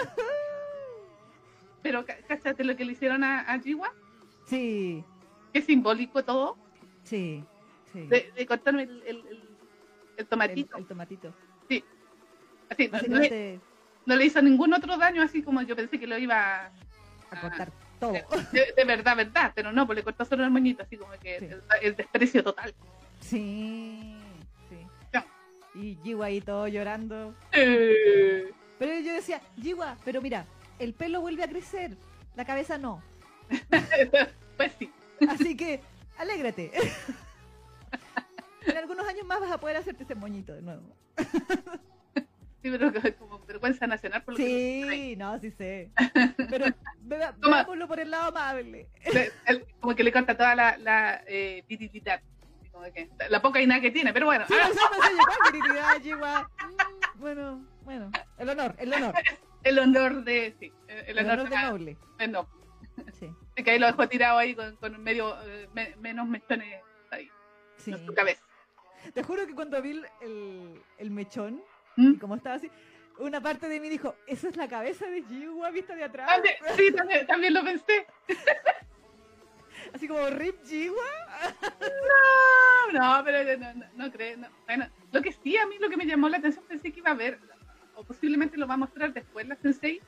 Pero, ca- ¿cáchate lo que le hicieron a, a Jiwa? Sí, Qué simbólico todo. sí, sí. De, de cortarme el, el, el- el tomatito. el tomatito. Sí. Así, no, no le, Básicamente no le hizo ningún otro daño, así como yo pensé que lo iba a cortar todo. de, de verdad, verdad. Pero no, pues le cortó solo el moñito, así como que Sí. el, el desprecio total. Sí, sí. Y Jiwa ahí todo llorando. Eh, Pero yo decía, Jiwa, pero mira, el pelo vuelve a crecer, la cabeza no. pues sí. Así que, alégrate. En algunos años más vas a poder hacerte ese moñito de nuevo. Sí, pero que- como vergüenza nacional por lo que Sí, no, sí sé. Pero vea- Toma. por el lado amable. como que le corta toda la, la eh. Así como que la poca y nada que tiene, pero bueno. Sí, ah, no. Mm, Bueno, bueno, el honor, el honor. el honor de. Sí, el, el El honor, honor de noble. no. Sí, De que ahí lo dejó tirado ahí con, con medio eh, me- menos mechones ahí sí. en su cabeza. Te juro que cuando vi el, el, mechón, ¿Mm? y como estaba así, una parte de mí dijo, esa es la cabeza de Jiwa vista de atrás. También- sí, también, también lo pensé. Así como Rip Jiwa. No, no, pero no, no, no creo. no. Bueno, lo que sí, a mí lo que me llamó la atención, pensé que iba a ver, o posiblemente lo va a mostrar después la Sensei,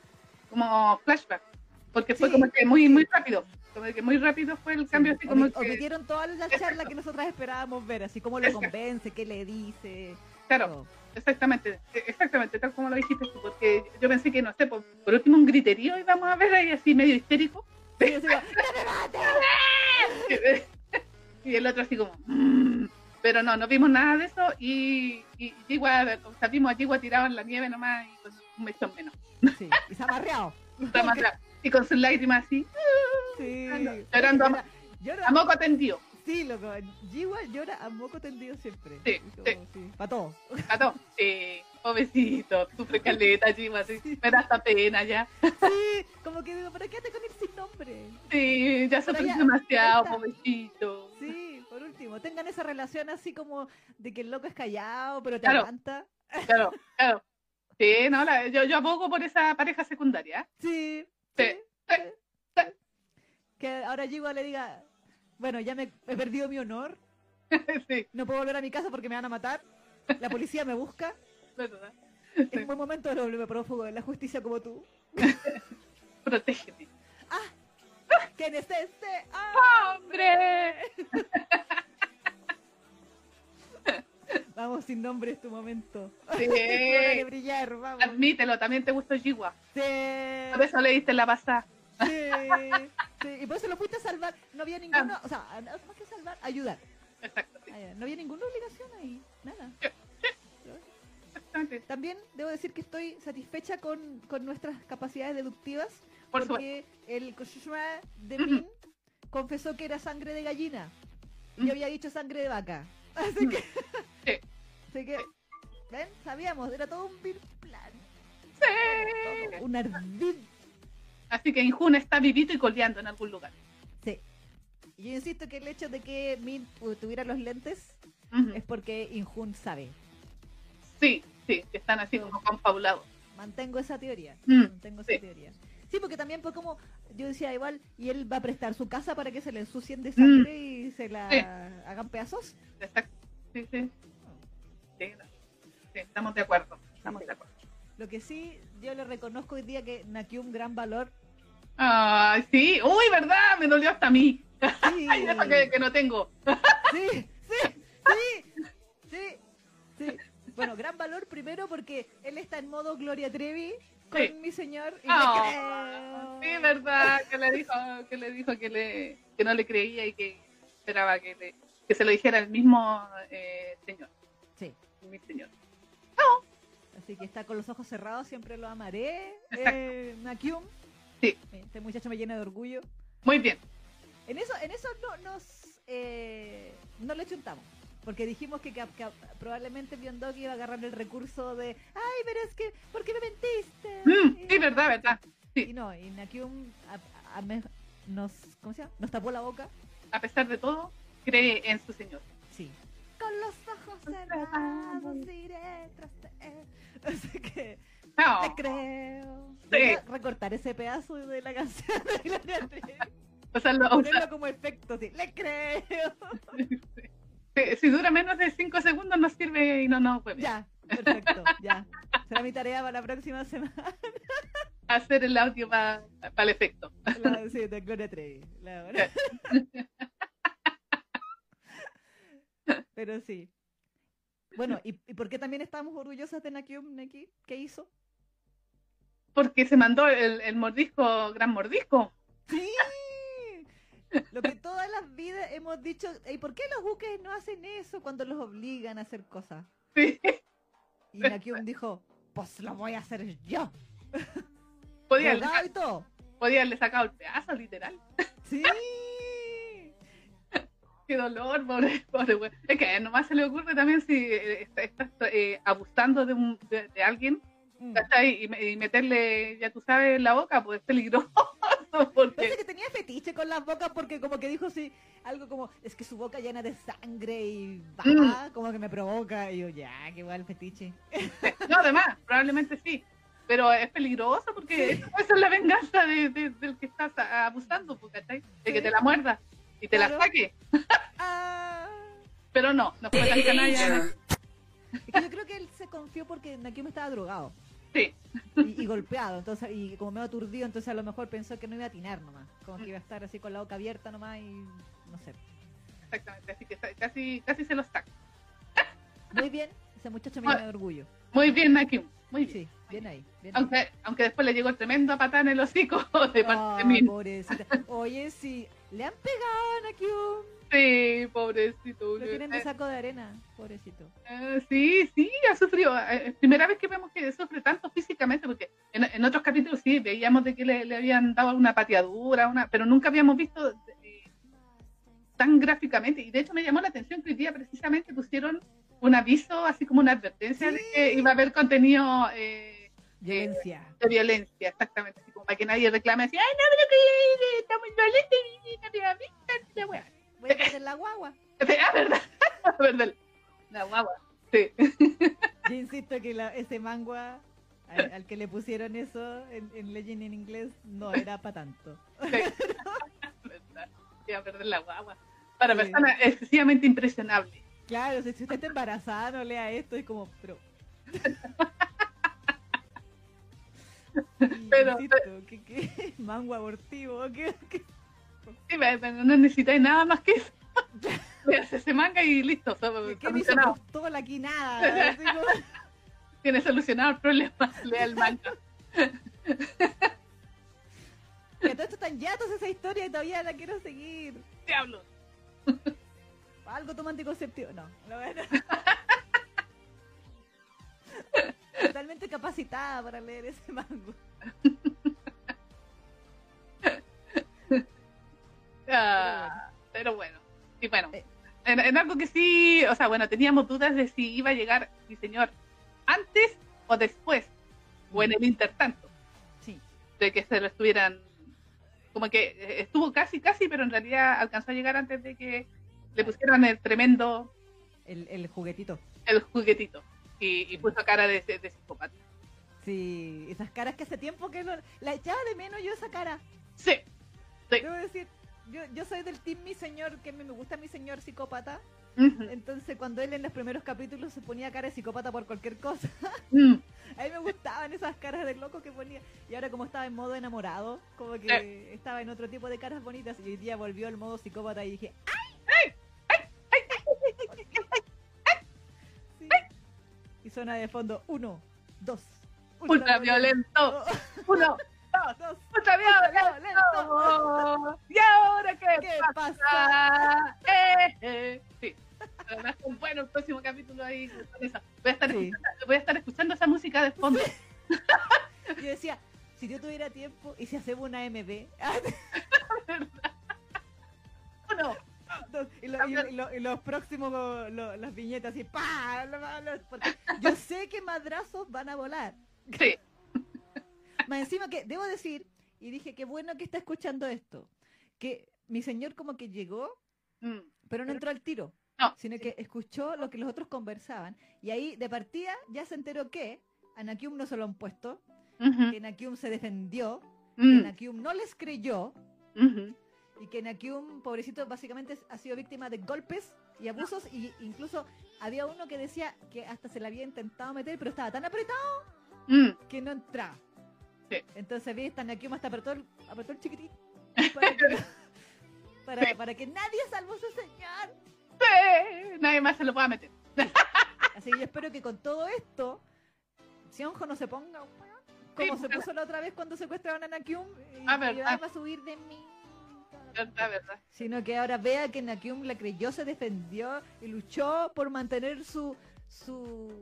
como flashback. Porque fue Sí, como que muy, muy rápido. Como que muy rápido fue el cambio, así como Omi- que. Omitieron toda la charla que nosotras esperábamos ver, así como lo convence, qué le dice. Claro, todo. exactamente, exactamente, tal como lo dijiste tú, porque yo pensé que, no sé, por, por último un griterío íbamos a ver ahí así medio histérico. Sí, así como, ¡No me mates! y el otro así como. "Mm". Pero no, no vimos nada de eso y, y Yigua, o sea, vimos a Yigua tirado en la nieve nomás y con un mechón menos. Sí, y se ha amarreado. Más atrás. Y con sus lágrimas así, Sí. Llorando a- Llora- llora- a moco tendido. Sí, loco. Jiwa llora a moco tendido siempre. Sí, sí. Para todo. A todo. Sí, pobrecito, sufre caleta, Yigua, así, me da hasta pena ya. Sí, como que digo, ¿para qué te con el sin nombre? Sí, ya sufre demasiado, pobrecito. Sí, por último, tengan esa relación así como de que el loco es callado, pero te Claro. aguanta. Claro, claro. Sí, no, la- yo, yo abogo por esa pareja secundaria. Sí. Sí, sí, sí. Que ahora Jiwa le diga, bueno, ya me he perdido mi honor, sí, no puedo volver a mi casa porque me van a matar. La policía me busca. ¿Verdad? Es un buen momento de volverme prófugo de la justicia como tú. Protégete. ¿Quién es este? ¡Hombre! Vamos, sin nombre es tu momento. Sí. De brillar, vamos. Admítelo, también te gustó Jiwa. Sí. Por eso le diste la pasada. Sí, sí, y por eso lo fuiste a salvar. No había ninguna, o sea, más que salvar, ayudar. Exacto, sí. Ah, No había ninguna obligación ahí, nada. Exactamente. También debo decir que estoy satisfecha con, con nuestras capacidades deductivas Por porque el Koshishima de. Min confesó que era sangre de gallina y yo había dicho sangre de vaca. Así que. Así que, ven, sabíamos, era todo un vil plan, Sí. todo un ardid. Así que Injun está vivito y coleando en algún lugar. Sí. Yo insisto que el hecho de que Min tu- tuviera los lentes es porque Injun sabe. Sí, sí, que están así como confabulados. Mantengo esa teoría. Mm, Mantengo sí. esa teoría. Sí, porque también pues como yo decía igual, y él va a prestar su casa para que se le ensucien de sangre y se la Mm. Sí. hagan pedazos. Exacto. Sí, sí. Sí, no. Sí, estamos de acuerdo. Estamos de acuerdo. Lo que sí, yo le reconozco hoy día que Nakyum gran valor. Ay, sí. Uy, ¿verdad? Me dolió hasta a mí. Sí, Ay, eso que, que no tengo. sí, sí, sí, sí, sí. Bueno, gran valor primero porque él está en modo Gloria Trevi con Sí. mi señor y Ah, creo. Sí, verdad, que le dijo que le dijo que le que no le creía y que esperaba que le, que se lo dijera el mismo eh, señor, Sí. Mi señor. Así que está con los ojos cerrados, siempre lo amaré. Eh, Nakyum. Sí. Este muchacho me llena de orgullo. Muy bien. En eso, en eso no nos eh, no le chuntamos. Porque dijimos que, que- que probablemente Biondogi iba a agarrar el recurso de ay, pero es que, ¿por qué me mentiste? Mm, sí, verdad, verdad. Y no, y Nakyum a- a- me- nos, ¿cómo se llama? Nos tapó la boca. A pesar de todo, cree en su señor. Sí. Con los cerrados iré tras de él. Así que No. te creo. Sí. Recortar ese pedazo de la canción de Gloria. O sea, lo- o Ponerlo sea, como efecto, sí. Le creo. si, si dura menos de 5 segundos nos sirve y no nos puede Ya, perfecto, ya. Será mi tarea para la próxima semana. hacer el audio para el efecto. La, sí, de Gloria Trevi. la verdad. Pero sí. Bueno, ¿y, ¿y por qué también estamos orgullosas de Nakyum Neki? ¿Qué hizo? Porque se mandó el, el mordisco, gran mordisco. ¡Sí! Lo que todas las vidas hemos dicho, ¿y por qué los buques no hacen eso cuando los obligan a hacer cosas? Sí. Y Nakyum dijo, pues lo voy a hacer yo. Podía haberle, ¿Verdad y todo? podía haberle sacado el pedazo, literal. Sí. Qué dolor, pobre, pobre güey. Es que nomás se le ocurre también si eh, está- estás eh, abusando de, un, de, de alguien, Mm. Y, me- y meterle, ya tú sabes, en la boca, pues es peligroso. Porque, que tenía fetiche con las bocas porque como que dijo sí, algo como, es que su boca llena de sangre y va, como que me provoca. Y yo, ya, qué igual fetiche. no, además, probablemente sí. Pero es peligroso porque Sí. esa es la venganza de, de- del que estás abusando, pues, ¿cachai? De que te la muerda y te la Claro. saque. Ah. Pero no, no fue tan canalla. Es que yo creo que él se confió porque Nakium estaba drogado Sí, y, y golpeado, entonces y como medio aturdido, entonces a lo mejor pensó que no iba a atinar nomás, como que iba a estar así con la boca abierta nomás y no sé. exactamente. Así que casi, casi se los saca. Muy bien, ese muchacho me llena de orgullo. Muy bien, Nakim. Muy bien. Sí, bien ahí. Bien ahí. Aunque, aunque después le llegó tremendo patán en el hocico de parte de mí. pobrecita. Oye, sí, le han pegado a Nakium. Sí, pobrecito. Lo tienen de saco de arena, pobrecito. eh, sí, sí, ha sufrido. Eh, Es primera vez que vemos que sufre tanto físicamente, porque en, en otros capítulos sí veíamos de que le, le habían dado una pateadura, una, pero nunca habíamos visto eh, tan gráficamente. Y de hecho me llamó la atención que hoy día precisamente pusieron un aviso, así como una advertencia de Sí. que iba a haber contenido eh, Violencia. de violencia, exactamente, así como para que nadie reclame así, ay, no, pero que está muy violento y no avisa, la wea. Voy a perder la guagua. Ah, verdad, verdad. La guagua. Sí. Yo insisto que la- ese mangua al, al que le pusieron eso en, en Legend en inglés no era para tanto. verdad. Voy a perder la guagua. Para Sí. personas excesivamente impresionables. Claro, si, usted está embarazada, no lea esto, es como, pero. Pero- ¿qué, qué? Mango abortivo, ¿qué? qué? Sí, pero no necesitáis nada más que eso. Le hace ese manga y listo. ¿Qué me hizo solucionado. costó la quinada? Como- Tiene solucionado el problema. Lea el manga. Que todo esto tan yatos esa historia y todavía la quiero seguir. Diablo. Algo toma anticonceptivo. No, verdad. Totalmente capacitada para leer ese mango. Ah, pero bueno. Y bueno, Eh. en, en algo que sí, o sea, bueno, teníamos dudas de si iba a llegar mi señor antes o después, o en el intertanto, Sí. de que se lo estuvieran. Como que eh, estuvo casi, casi, pero en realidad alcanzó a llegar antes de que le pusieran el tremendo, El, el juguetito. el juguetito. Y, y puso cara de, de, de psicópata. Sí, esas caras que hace tiempo que no, la echaba de menos yo esa cara. Sí, Sí. Debo decir, yo, yo soy del team mi señor, que me, me gusta mi señor psicópata. Entonces cuando él en los primeros capítulos se ponía cara de psicópata por cualquier cosa, Mm. a mí me gustaban esas caras de loco que ponía. Y ahora como estaba en modo enamorado, como que estaba en otro tipo de caras bonitas y hoy día volvió el modo psicópata y dije, ¡ay! Suena de fondo, uno, dos, Ultra violento. Uno, dos, dos, ultra violento. ¿Y ahora qué, ¿Qué pasa? pasa? Eh, eh. Sí. Además, bueno el próximo capítulo ahí con eso. Voy a estar, Sí. escuchando, voy a estar escuchando esa música de fondo. Yo decía, si yo tuviera tiempo y si hacemos una MB, Uno, Y, lo- y lo- y lo- y los próximos, lo- las viñetas así, ¡pa! Porque yo sé que madrazos van a volar. sí. Más encima que, debo decir, y dije, qué bueno que está escuchando esto, que mi señor como que llegó, Mm. pero no entró al tiro, No. sino que escuchó lo que los otros conversaban, y ahí de partida ya se enteró que a Nakium no se lo han puesto, Ujú. que Nakium se defendió, que Mm. Nakium no les creyó, Ujú. Y que Nakium, pobrecito, básicamente ha sido víctima de golpes y abusos, y incluso había uno que decía que hasta se le había intentado meter, pero estaba tan apretado Mm. que no entraba. Sí. Entonces vi esta Nakium hasta apretó el, apretó el chiquitín para que, para, Sí. para que nadie salvó a su señor. Sí, Nadie más se lo pueda meter. Así que yo espero que con todo esto, Sionjo no se ponga un como se pero- puso la otra vez cuando secuestraron a Nakium y, Ah, y verdad. va a subir de mí. Verdad. sino que ahora vea que Nakium la creyó, se defendió y luchó por mantener su su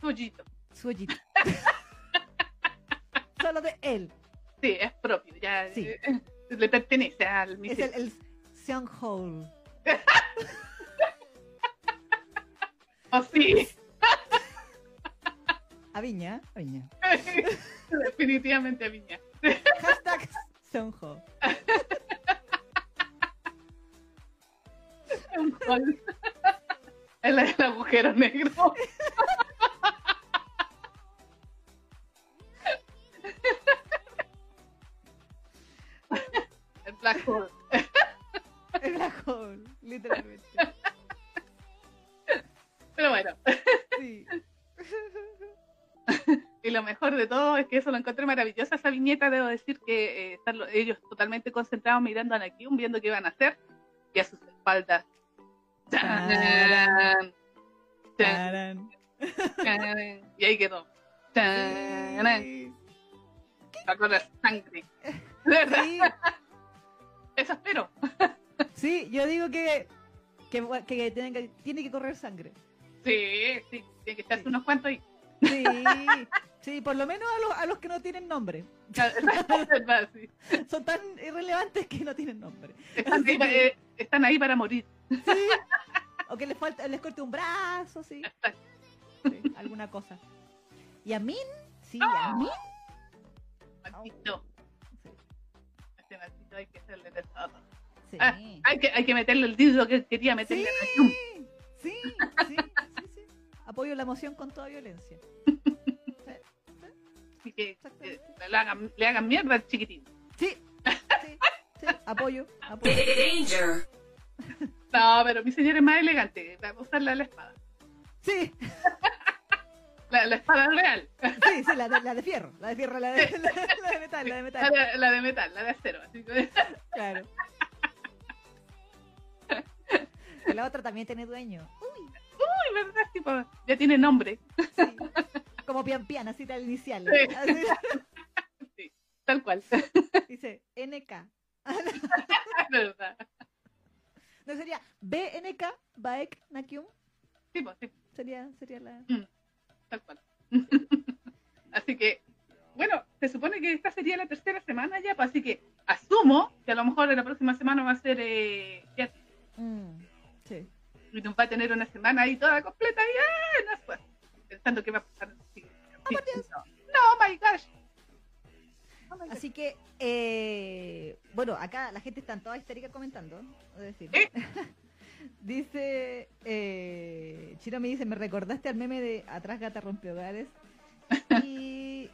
su hoyito. Solo de él. Sí, es propio. Ya Sí. eh, le pertenece al Es misil. el, el Hole. Oh, sí. A Viña, a Viña. Definitivamente Viña. Hashtag Seon Un gol. El, el agujero negro. El black hole. El Black Hole, literalmente. Pero bueno. Sí. Y lo mejor de todo es que eso lo encontré maravillosa esa viñeta. Debo decir que eh, están lo- ellos totalmente concentrados mirando a Nakium, viendo qué iban a hacer. Y a sus espaldas. ¡Tarán! ¡Tarán! Tarán. Y ahí quedó. Sí. Va a correr sangre. De verdad, Sí. eso espero. Sí, yo digo que que, que tiene que tiene que correr sangre. Sí, sí, tiene que echarse Sí. unos cuantos ahí. Sí, sí, por lo menos a los, a los que no tienen nombre. Son tan irrelevantes que no tienen nombre. Están, ahí, eh, están ahí para morir. Sí. O que les falta, les corte un brazo, sí. Sí, alguna cosa. ¿Y a Min? Sí, a Min. Maldito. Sí. Este maldito hay que hacerle de todo. Sí. Ah, hay, que, hay que meterle el dildo que quería meterle Sí, sí, sí, sí, sí. Apoyo la moción con toda violencia. Y que eh, le, hagan, le hagan mierda al chiquitín. Sí, sí, sí. Apoyo, apoyo. Danger. No, pero mi señora es más elegante. Va a usar la, la espada. Sí, La, la espada real. sí, sí, la de, la de fierro, la de fierro, la de, la, la de metal, la de metal. la de metal, la de acero. Así que, Claro. Y la otra también tiene dueño. Uy, uy, ¿verdad? Tipo, ya tiene nombre. sí. Como pian pian, así tal inicial. Sí. Así, Sí, tal cual. dice NK. ¿Verdad? No sería BNK, Baek Nakyum. Sí, pues, sí, Sería, sería la. tal cual. Así que, bueno, se supone que esta sería la tercera semana ya, pues, así que asumo que a lo mejor la próxima semana va a ser eh, Mm, sí. y nos va a tener una semana ahí toda completa y ah, no fue. Pensando que va a pasar en el siguiente capítulo. No, my gosh. Así que, eh, bueno, acá la gente está toda histérica comentando. Es decir, ¿Eh? dice, eh, Chino me dice, me recordaste al meme de Atrás Gata Rompe Hogares. Y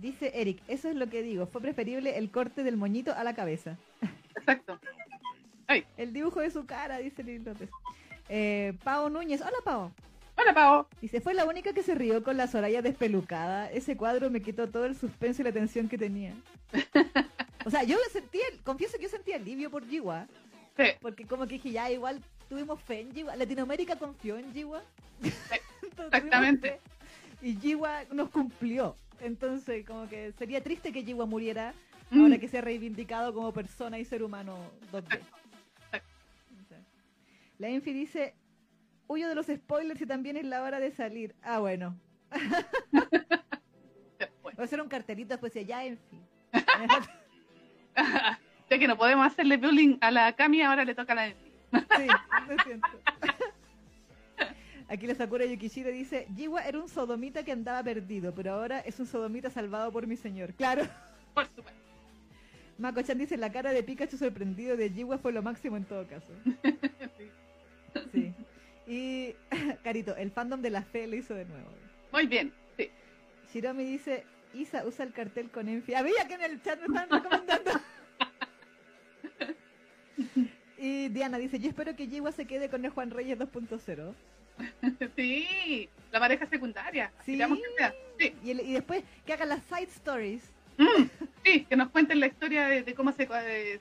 dice Eric, eso es lo que digo, fue preferible el corte del moñito a la cabeza. Exacto. Ay, El dibujo de su cara, dice Lili López. Eh, Pau Núñez, hola Pau. Hola, Pao. Dice, fue la única que se rió con la Soraya despelucada. Ese cuadro me quitó todo el suspenso y la tensión que tenía. O sea, yo sentí, confieso que yo sentí alivio por Jiwa. Sí, Porque como que dije, ya igual tuvimos fe en Jiwa. Latinoamérica confió en Jiwa. Exactamente. Y Jiwa nos cumplió. Entonces, como que sería triste que Jiwa muriera Mm, ahora que se ha reivindicado como persona y ser humano 2D. La Enfi dice, huyo de los spoilers y también es la hora de salir. Ah, bueno. Voy a hacer un cartelito después de ya Enfi. ya que no podemos hacerle bullying a la Cami, ahora le toca a la Enfi. sí, lo siento. Aquí la Sakura Yukishiro dice, Jiwa era un sodomita que andaba perdido, pero ahora es un sodomita salvado por mi señor. Claro. Por supuesto. Mako-chan dice, la cara de Pikachu sorprendido de Jiwa fue lo máximo en todo caso. Sí. Y, Carito, el fandom de la fe lo hizo de nuevo. Muy bien, sí. Shiromi dice, Isa usa el cartel con Enfi. Había que en el chat me estaban recomendando. y Diana dice, yo espero que Jiwa se quede con el Juan Reyes 2.0. Sí, la pareja secundaria. Sí. digamos que sea. Sí. Y, el- y después que hagan las side stories. Mm, sí, que nos cuenten la historia de, de cómo se,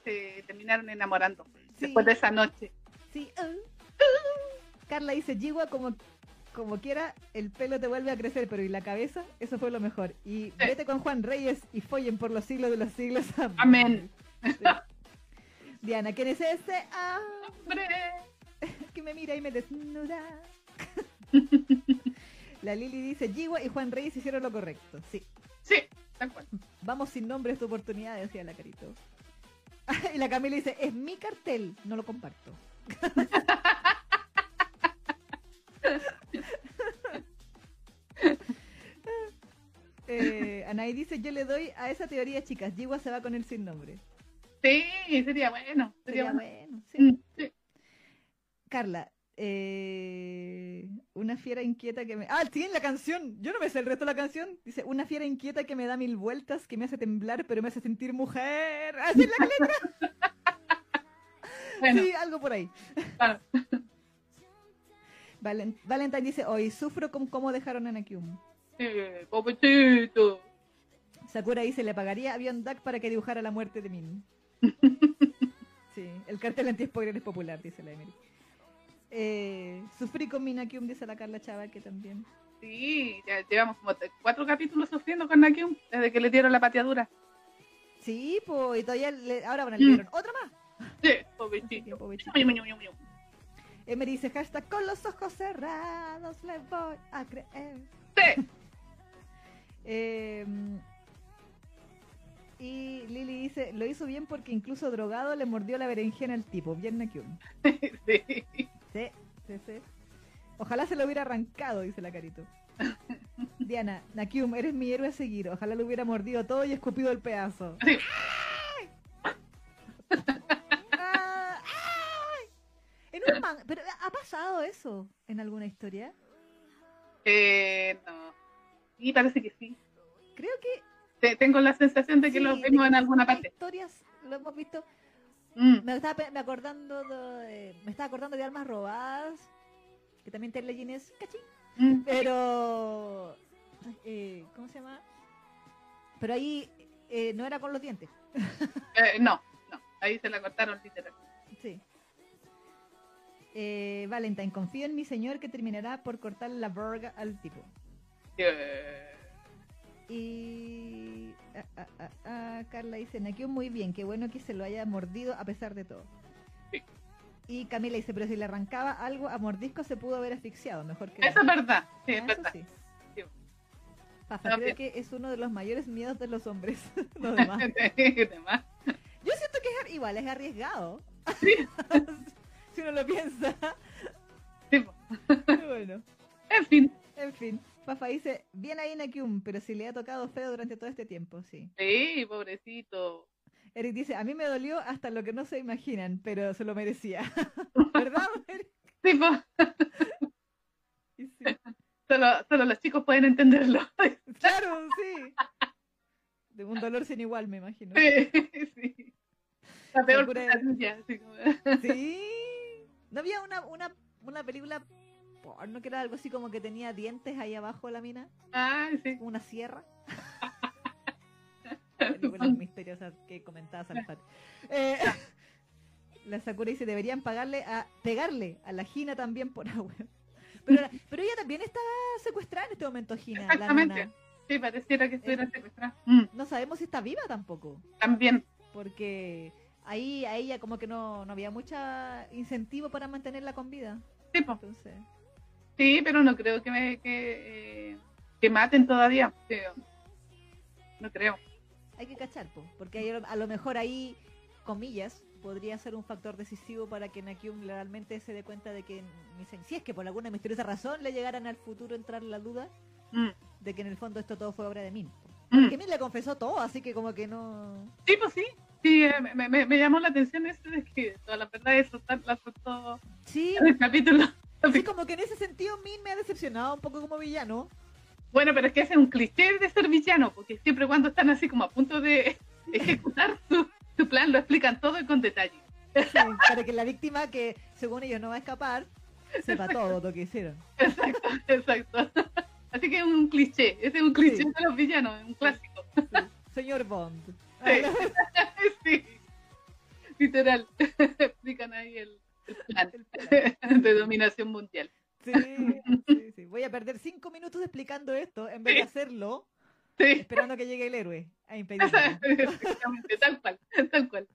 se terminaron enamorando Sí. después de esa noche. Sí. uh. Carla dice, Jiwa como, como quiera, el pelo te vuelve a crecer, pero ¿y la cabeza? Eso fue lo mejor. Y vete con Juan Reyes y follen por los siglos de los siglos. Amén. Sí. Diana, ¿quién es ese? Hombre. que me mira y me desnuda. La Lili dice, Jiwa y Juan Reyes hicieron lo correcto. Sí. Sí, tal cual. Vamos sin nombre, es tu oportunidad, decía la carito. Y la Camila dice, es mi cartel, no lo comparto. Eh, Anaí dice, yo le doy a esa teoría, chicas, Jiwa se va con el sin nombre. Sí, sería bueno. Sería, Sería bueno. bueno. sí. Mm, sí. Carla, eh, una fiera inquieta que me... Ah, tiene la canción. Yo no me sé el resto de la canción. Dice, una fiera inquieta que me da mil vueltas, que me hace temblar, pero me hace sentir mujer. Así la letra. Bueno, Sí, algo por ahí. claro. Valen- Valentine dice, hoy sufro con cómo dejaron a Nakyum. Sí, pobrecito. Sakura dice, le pagaría a Beyond Duck para que dibujara la muerte de Min. Sí, el cartel anti-spoiler es popular, dice la Emery. Eh, sufrí con mi Nakyum, dice la Carla Chava, que también. Sí, ya llevamos como cuatro capítulos sufriendo con Nakium desde que le dieron la pateadura. Sí, pues, y todavía, le- ahora bueno, le Mm. dieron otra más. Sí, Así que, pobrecito. Ñu. Emery dice, hashtag, con los ojos cerrados le voy a creer. Sí, Eh, y Lili dice, lo hizo bien porque incluso drogado le mordió la berenjena al tipo, bien Nakyum. sí. Sí, sí, sí. Ojalá se lo hubiera arrancado, dice la carito. Diana, Nakyum, eres mi héroe a seguir. Ojalá lo hubiera mordido todo y escupido el pedazo. Sí. Pero ¿ha pasado eso en alguna historia? Eh, no. Sí, parece que sí. Creo que Te- Tengo la sensación de que Sí, lo vimos en alguna parte. historias, lo hemos visto. Mm, Me estaba me acordando de, me estaba acordando de armas robadas, que también Taylor Jean es cachín, mm. pero eh, ¿cómo se llama? Pero ahí eh, no era con los dientes. Eh, no, no, ahí se la cortaron literal. Sí. Eh, Valentine, confío en mi señor que terminará por cortar la verga al tipo. Eh, Y ah, ah, ah, Carla dice, Nakium muy bien, qué bueno que se lo haya mordido a pesar de todo. Sí. Y Camila dice, pero si le arrancaba algo a mordisco se pudo haber asfixiado, mejor que... Eso es verdad, sí, es verdad. sí. Sí. Fafa, No, creo bien. que es uno de los mayores miedos de los hombres. los demás. Yo siento que es, igual es arriesgado. si uno lo piensa. Sí. Pero bueno, En fin, en fin. Fafa dice, bien ahí Nakium, pero si le ha tocado feo durante todo este tiempo, sí. sí, pobrecito. Eric dice, a mí me dolió hasta lo que no se imaginan, pero se lo merecía. ¿Verdad, Eric? Sí, sí. Solo, solo los chicos pueden entenderlo. Claro, sí. De un dolor sin igual, me imagino. Sí, sí. La peor como- Sí. ¿No había una, una, una película porno que era algo así como que tenía dientes ahí abajo la mina? Ay, sí. Una sierra. Películas misteriosas que comentaba Salfate. Eh, la Sakura dice, deberían pagarle a pegarle a la Gina también por agua. Pero, la- pero ella también está secuestrada en este momento, Gina. la Exactamente. nona. Sí, pareciera que estuviera Eh. secuestrada. Mm, No sabemos si está viva tampoco. también. Porque ahí a ella como que no, no había mucha incentivo para mantenerla con vida. Sí. Entonces, sí, pero no creo que me que, eh, que maten todavía. No creo. hay que cachar, po, porque a lo mejor ahí, comillas, podría ser un factor decisivo para que Nakyum realmente se dé cuenta de que, si es que por alguna misteriosa razón le llegaran al futuro entrar la duda Mm, de que en el fondo esto todo fue obra de Min. mm. Porque Min le confesó todo, así que como que no... Sí, pues sí. Sí, eh, me, me, me llamó la atención eso de que toda la verdad eso la soltó Sí, en el capítulo. sí, como que en ese sentido Min me ha decepcionado un poco como villano. Bueno, pero es que es un cliché de ser villano, porque siempre cuando están así como a punto de ejecutar su, su plan lo explican todo y con detalle. Sí, para que la víctima, que según ellos no va a escapar, sepa todo lo que hicieron. Exacto, exacto. Así que es un cliché, ese es un cliché Sí. de los villanos, un clásico. Sí. Señor Bond. Sí. sí, literal. Explican ahí el, el plan El plan. de dominación mundial. Sí, sí, sí. Voy a perder cinco minutos explicando esto en vez de hacerlo Sí, esperando que llegue el héroe a impedirlo. tal cual, tal cual.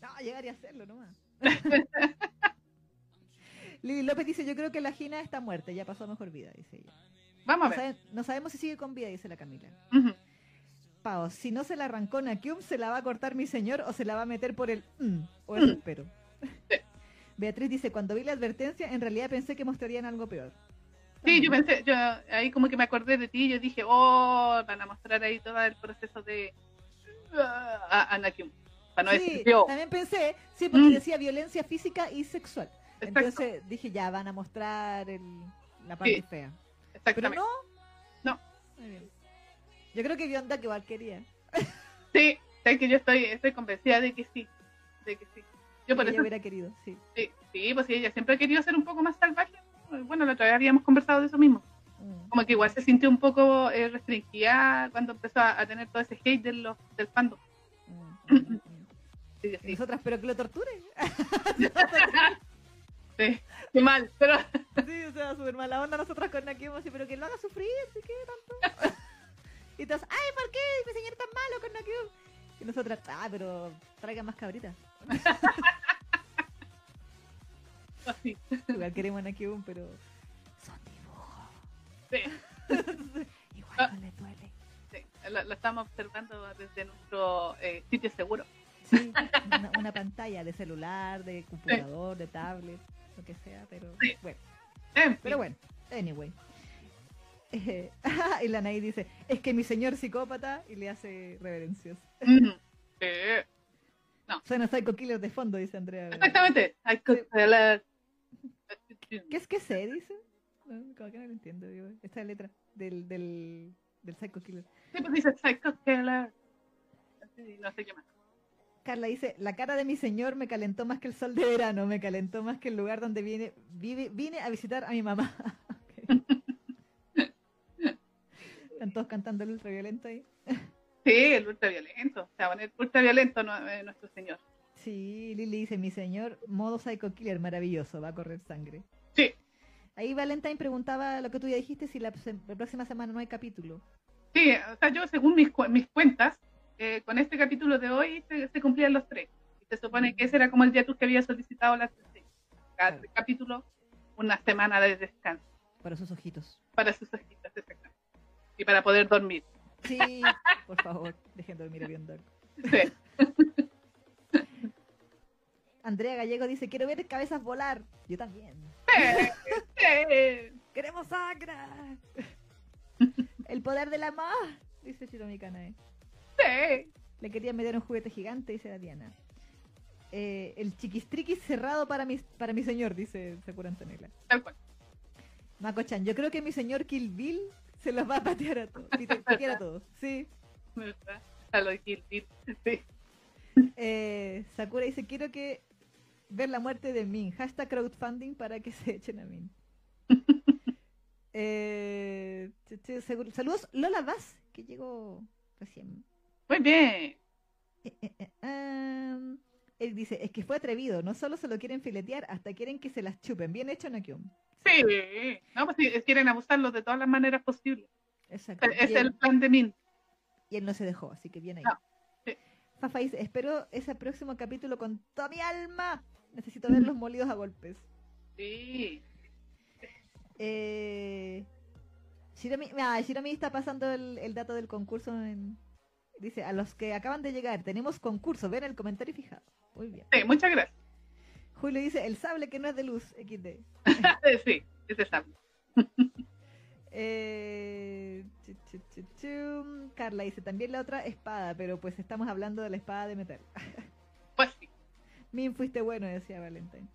No, llegar y hacerlo nomás. Lili López dice, yo creo que la Gina está muerta, ya pasó a mejor vida, dice ella. Vamos a ver. sabe- no sabemos si sigue con vida, dice la Camila. Ujú. Pao, si no se la arrancó Nakium, se la va a cortar mi señor o se la va a meter por el mm, o Mm. espero. Sí. Beatriz dice, cuando vi la advertencia, en realidad pensé que mostrarían algo peor. Sí, yo pensé, yo ahí como que me acordé de ti, yo dije, oh, van a mostrar ahí todo el proceso de ah, a Anakin, para no sí, decir yo. también pensé, sí, porque Mm. decía violencia física y sexual. Exacto, Entonces dije, ya van a mostrar el- la parte Sí. fea. Pero no. No. Muy bien. Yo creo que Bionda que igual quería. Sí, sé que yo estoy, estoy convencida de que sí, de que sí. Yo por que ella eso, hubiera querido, sí. sí, sí, pues sí, ella siempre ha querido ser un poco más salvaje. Bueno, la otra vez habíamos conversado de eso mismo. Mm. Como que igual se sintió un poco eh, restringida cuando empezó a, a tener todo ese hate de los, del fandom. Mm, mm, mm. Sí, Y sí, nosotras, pero que lo torture. sí, qué mal, pero Sí, o sea, súper mala onda nosotras con así, pero que lo haga sufrir, ¿sí qué tanto? y todas, ay, ¿por qué mi señor tan malo con Nakium? Y nosotras, ah, pero traigan más cabritas. Igual queremos a Nakium, pero son dibujos. Sí, Igual Ah. no les duele. sí, lo, lo estamos observando desde nuestro eh, sitio seguro. Sí, una, una pantalla de celular, de computador, de tablet, lo que sea, pero Sí. bueno. En fin. Pero bueno, anyway. Eh, y la Nay dice, es que mi señor psicópata, y le hace reverencias. Mm, sí, Suena Psycho Killer de fondo, dice Andrea. exactamente. La- ¿Qué es que sé? Dice. No, como que no lo entiendo. Digo. Esta letra del, del, del Psycho Killer. Sí, pues dice Psycho Killer. Sí, No sé qué más. Carla dice, la cara de mi señor me calentó más que el sol de verano, me calentó más que el lugar donde vine, vive, vine a visitar a mi mamá. Están todos cantando el ultraviolento ahí. Sí, el ultraviolento. O sea, el ultraviolento no, eh, nuestro señor. Sí, Lili dice, mi señor, modo psycho killer, maravilloso, va a correr sangre. Sí. Ahí Valentine preguntaba lo que tú ya dijiste, si la, próxima semana no hay capítulo. Sí, o sea, yo según mis, mis cuentas, eh, con este capítulo de hoy se, cumplían los tres. Y se supone que ese era como el día que había solicitado la Cada capítulo, una semana de descanso. Para sus ojitos. Para sus ojitos, exactamente. Y para poder dormir. Sí, por favor, dejen dormir bien Sí. Andrea Gallego dice, quiero ver cabezas volar. Yo también. Queremos sangre. El poder del amor, dice Shiromi Kanae. Sí. Le quería meter un juguete gigante, dice la Diana. Eh, el chiquistriquis cerrado para mi, para mi señor, dice Sakura Antonella. Tal cual. Mako-chan, yo creo que mi señor Kill Bill se los va a patear a todos. patear a todos, sí. A lo de Kill Bill, sí. Eh, Sakura dice, quiero que ver la muerte de Min. Hashtag crowdfunding para que se echen a Min. eh, saludos Lola Vaz, que llegó recién. Muy bien. Eh, eh, eh, em, él dice, es que fue atrevido, no solo se lo quieren filetear, hasta quieren que se las chupen. Bien hecho, Nakyum. Sí, no, pues quieren abusarlo de todas las maneras posibles. Exacto. Es el plan de Min. Y él no se dejó, así que bien ahí. Fafa dice, espero ese próximo capítulo con toda mi alma. Necesito verlos molidos a golpes. Sí. Eh, Shiromi, ah, está pasando el, dato del concurso. dice, a los que acaban de llegar, tenemos concurso. Ven el comentario fijado. Muy bien. Sí, muchas gracias. Julio dice, el sable que no es de luz, XD. sí, ese sable. eh, Carla dice, también la otra espada, pero pues estamos hablando de la espada de metal. pues sí. Min fuiste bueno, decía Valentine.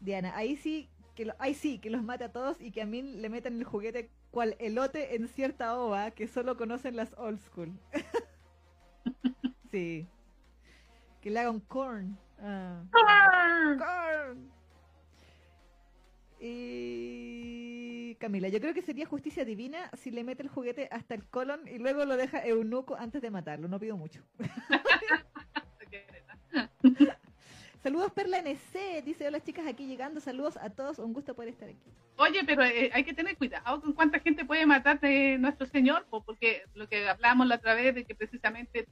Diana, ahí sí que ahí sí, que los mate a todos y que a Min le metan el juguete cual elote en cierta ova que solo conocen las old school. sí. Que le haga un corn. Ah. corn. Y Camila, yo creo que sería justicia divina si le mete el juguete hasta el colon y luego lo deja eunuco antes de matarlo. No pido mucho. Saludos Perla NC, dice hola chicas aquí llegando, saludos a todos, un gusto poder estar aquí. Oye, pero eh, hay que tener cuidado con cuánta gente puede matar de nuestro Señor, porque lo que hablábamos la otra vez de que precisamente,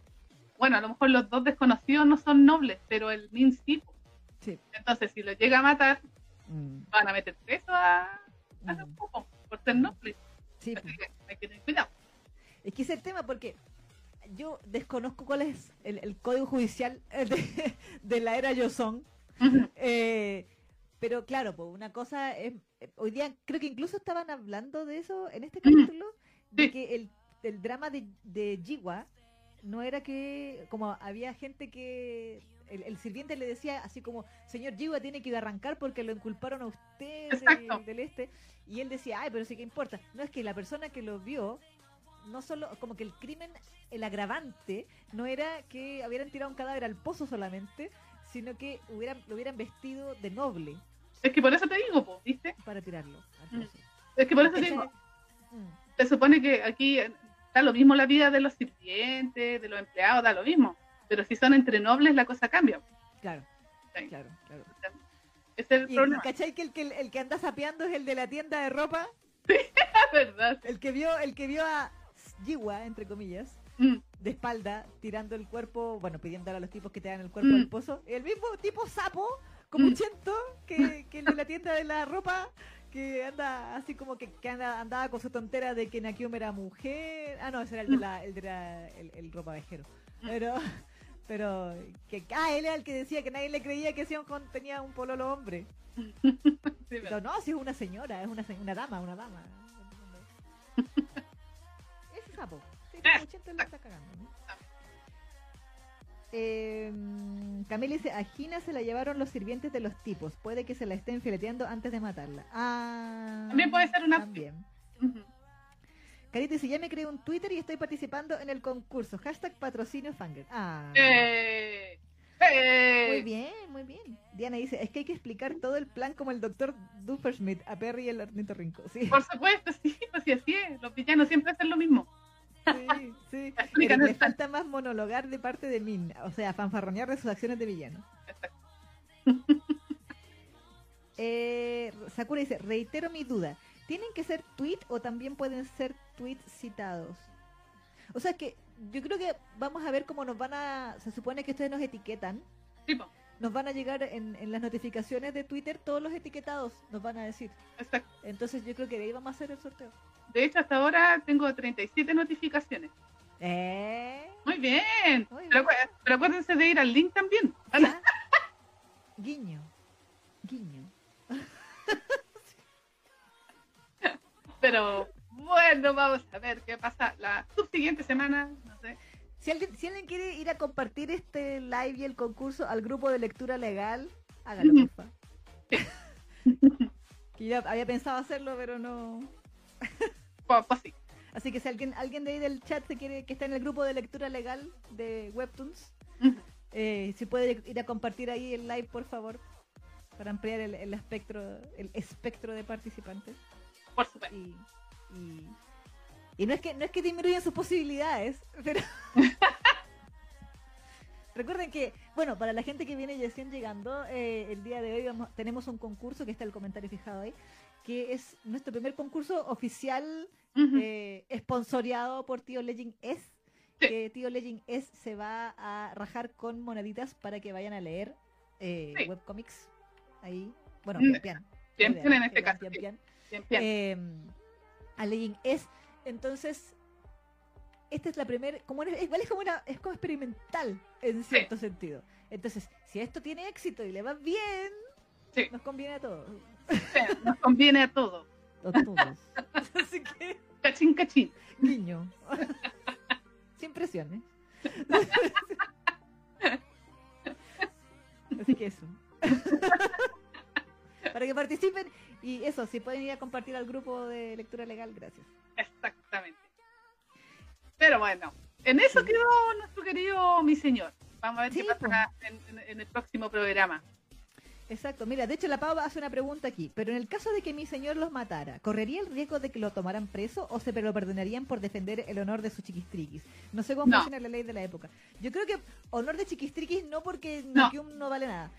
bueno, a lo mejor los dos desconocidos no son nobles, pero el Min sí. Entonces, si lo llega a matar, mm. van a meter preso a, a mm. por ser nobles. Sí, Así que hay que tener cuidado. Es que es el tema porque yo desconozco cuál es el, código judicial de, la era Yoson. Eh, pero claro, pues una cosa es, hoy día creo que incluso estaban hablando de eso en este capítulo, de que el, el drama de, de Jiwa no era que, como había gente que el, sirviente le decía así como, señor Jiwa tiene que ir a arrancar porque lo inculparon a usted del este, y él decía, ay, pero sí que importa. No es que la persona que lo vio no solo, como que el crimen, el agravante, no era que hubieran tirado un cadáver al pozo solamente, sino que hubieran, lo hubieran vestido de noble. Es que por eso te digo, ¿viste? Para tirarlo. Mm. Es que por eso te digo. Mm. Se supone que aquí da lo mismo la vida de los sirvientes, de los empleados, da lo mismo. Pero si son entre nobles, la cosa cambia. Claro. Claro, claro. Ese es el problema. ¿Cachai que el, que el que anda sapeando es el de la tienda de ropa? Sí, verdad. El que vio, el que vio a Jiwa, entre comillas, mm. de espalda, tirando el cuerpo, bueno, pidiéndole a los tipos que te dan el cuerpo al mm. pozo. El mismo tipo sapo, como un chento, que, que el de la tienda de la ropa, que anda así como que, que anda, andaba con su tontera de que Nakium era mujer. Ah, no, ese era el de la, el, de la, el, ropa vejero. Pero, pero, que, ah, él era el que decía que nadie le creía que Sion tenía un pololo hombre. pero no, si es una señora, es una, una dama, una dama. sapo. Eh, Camila dice, a Gina se la llevaron los sirvientes de los tipos. Puede que se la estén fileteando antes de matarla. Ah, también puede ser una... También. Carita dice, ya me creé un Twitter y estoy participando en el concurso. Hashtag patrocinio Fangirl. Ah. ¡Eh! ¡Eh! Muy bien, muy bien. Diana dice, es que hay que explicar todo el plan como el doctor Dufferschmidt a Perry y el ornitorrinco. Sí, Por supuesto, sí, pues sí, así es. Los villanos siempre hacen lo mismo. Sí, sí. Pero le falta más monologar de parte de Min, o sea, fanfarronear de sus acciones de villano. Eh, Sakura dice, reitero mi duda. ¿Tienen que ser tweet o también pueden ser tweets citados? O sea que yo creo que vamos a ver cómo nos van a... Se supone que ustedes nos etiquetan. Nos van a llegar en, en las notificaciones de Twitter todos los etiquetados, nos van a decir. Exacto. Entonces yo creo que de ahí vamos a hacer el sorteo. De hecho, hasta ahora tengo 37 notificaciones. ¿Eh? Muy bien. Muy Pero, bien. pero acuérdense de ir al link también. ¿Ya? Guiño. Guiño. Pero bueno, vamos a ver qué pasa la subsiguiente semana. No sé. Si alguien, si alguien quiere ir a compartir este live y el concurso al grupo de lectura legal, hágalo, Ujú. porfa. que yo había pensado hacerlo, pero no. Sí. Así que si alguien, alguien de ahí del chat se quiere, que está en el grupo de lectura legal de Webtoons, eh, si puede ir a compartir ahí el live, por favor, para ampliar el, el espectro, el espectro de participantes. Por supuesto. Y, y, y no es que no es que disminuyan sus posibilidades, pero recuerden que, bueno, para la gente que viene recién llegando, eh, el día de hoy vamos, tenemos un concurso, que está el comentario fijado ahí, que es nuestro primer concurso oficial Ujú. eh, esponsoreado por Tío Legend S. Sí. Que Tío Legend S se va a rajar con moneditas para que vayan a leer eh, Sí. webcomics. Ahí, bueno, Mm, pian. Bien, Muy bien en este caso. sí. Bien, bien. Eh, a Legend S. Entonces, esta es la primera, como igual es como una, es como experimental en cierto sentido. Entonces, si esto tiene éxito y le va bien, Sí. nos conviene a todos. Sí, Nos conviene a todos. A todos. Así que, Cachín, cachín. guiño. Sin presiones. Así que eso. Para que participen y eso, si pueden ir a compartir al grupo de lectura legal, gracias. Exactamente. Pero bueno, en eso Sí. quedó nuestro querido mi señor. Vamos a ver Sí, qué pasa en, en- en el próximo programa. Exacto, mira, de hecho la Pau hace una pregunta aquí, pero en el caso de que mi señor los matara, ¿correría el riesgo de que lo tomaran preso o se lo perdonarían por defender el honor de su chiquistriquis? No sé cómo No. funciona la ley de la época. Yo creo que honor de chiquistriquis no porque No. Vale nada,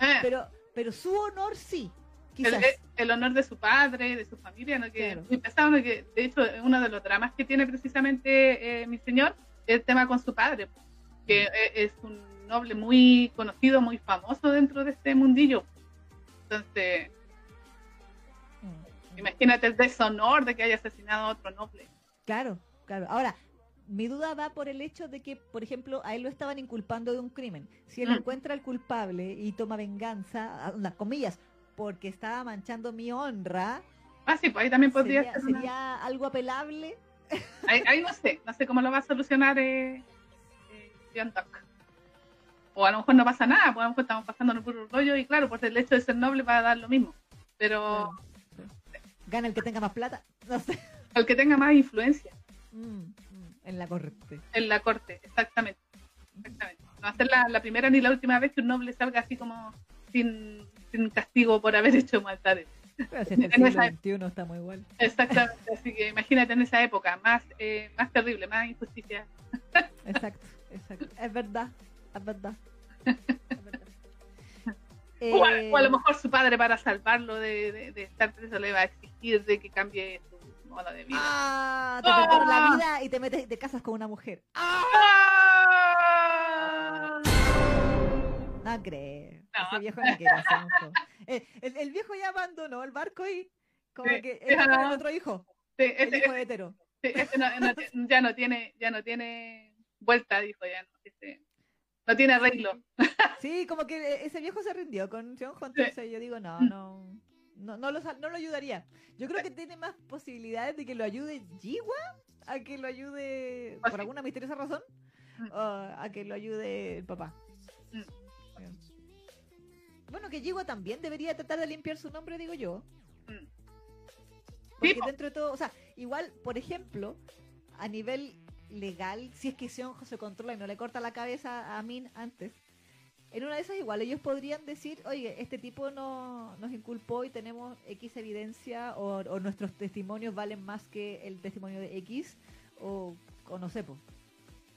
Eh, pero pero su honor sí, el, quizás. el- el honor de su padre, de su familia, ¿no? que Claro. muy pesado, ¿no? que de hecho uno de los dramas que tiene precisamente eh, mi señor es el tema con su padre, que eh, es un noble muy conocido, muy famoso dentro de este mundillo. Entonces, Mm. imagínate el deshonor de que haya asesinado a otro noble. Claro, claro. Ahora, mi duda va por el hecho de que, por ejemplo, a él lo estaban inculpando de un crimen. Si él Mm. encuentra al culpable y toma venganza, las comillas, porque estaba manchando mi honra, Ah, sí, pues ahí también podría sería, ser una- sería algo apelable. Ahí, ahí no sé, no sé cómo lo va a solucionar eh, eh, John Doc. O a lo mejor no pasa nada, pues a lo mejor estamos pasando un puro rollo y claro, por el hecho de ser noble va a dar lo mismo. Pero. Gana el que tenga más plata. No sé. el que tenga más influencia Mm, mm, en la corte. en la corte, exactamente. exactamente. No va a ser la, la primera ni la última vez que un noble salga así como sin, sin castigo por haber hecho maldades. Hasta el En siglo XXI estamos igual. Exactamente, así que imagínate en esa época, más, eh, más terrible, más injusticia. Exacto, exacto. Es verdad, es verdad. Verdad. O, a, o a lo Eh, mejor su padre para salvarlo de, de- de estar preso le va a exigir de que cambie su modo de vida. Ah, te Ah. perdono la vida y te metes te casas con una mujer. ¡Ah! No creo. No. Ese viejo no quiere hacer juego. El, el- el viejo ya abandonó el barco y como Sí, que es no. otro hijo, Sí, el este, hijo hetero. sí, este no- no ya no tiene, ya no tiene vuelta, dijo ya, no, este, no tiene arreglo. Sí, como que ese viejo se rindió con Seonjo, entonces yo digo, no, no, no, no lo, no lo ayudaría. Yo creo que tiene más posibilidades de que lo ayude Jiwa a que lo ayude, Pues por sí. alguna misteriosa razón, Mm. a que lo ayude el papá. Mm. Bueno, que Jiwa también debería tratar de limpiar su nombre, digo yo. Mm. Porque po. dentro de todo, o sea, igual, por ejemplo, a nivel legal, si es que Sionjo se controla y no le corta la cabeza a Min antes, en una de esas igual ellos podrían decir, oye, este tipo no, nos inculpó y tenemos X evidencia o, o nuestros testimonios valen más que el testimonio de X o, o no sé, po.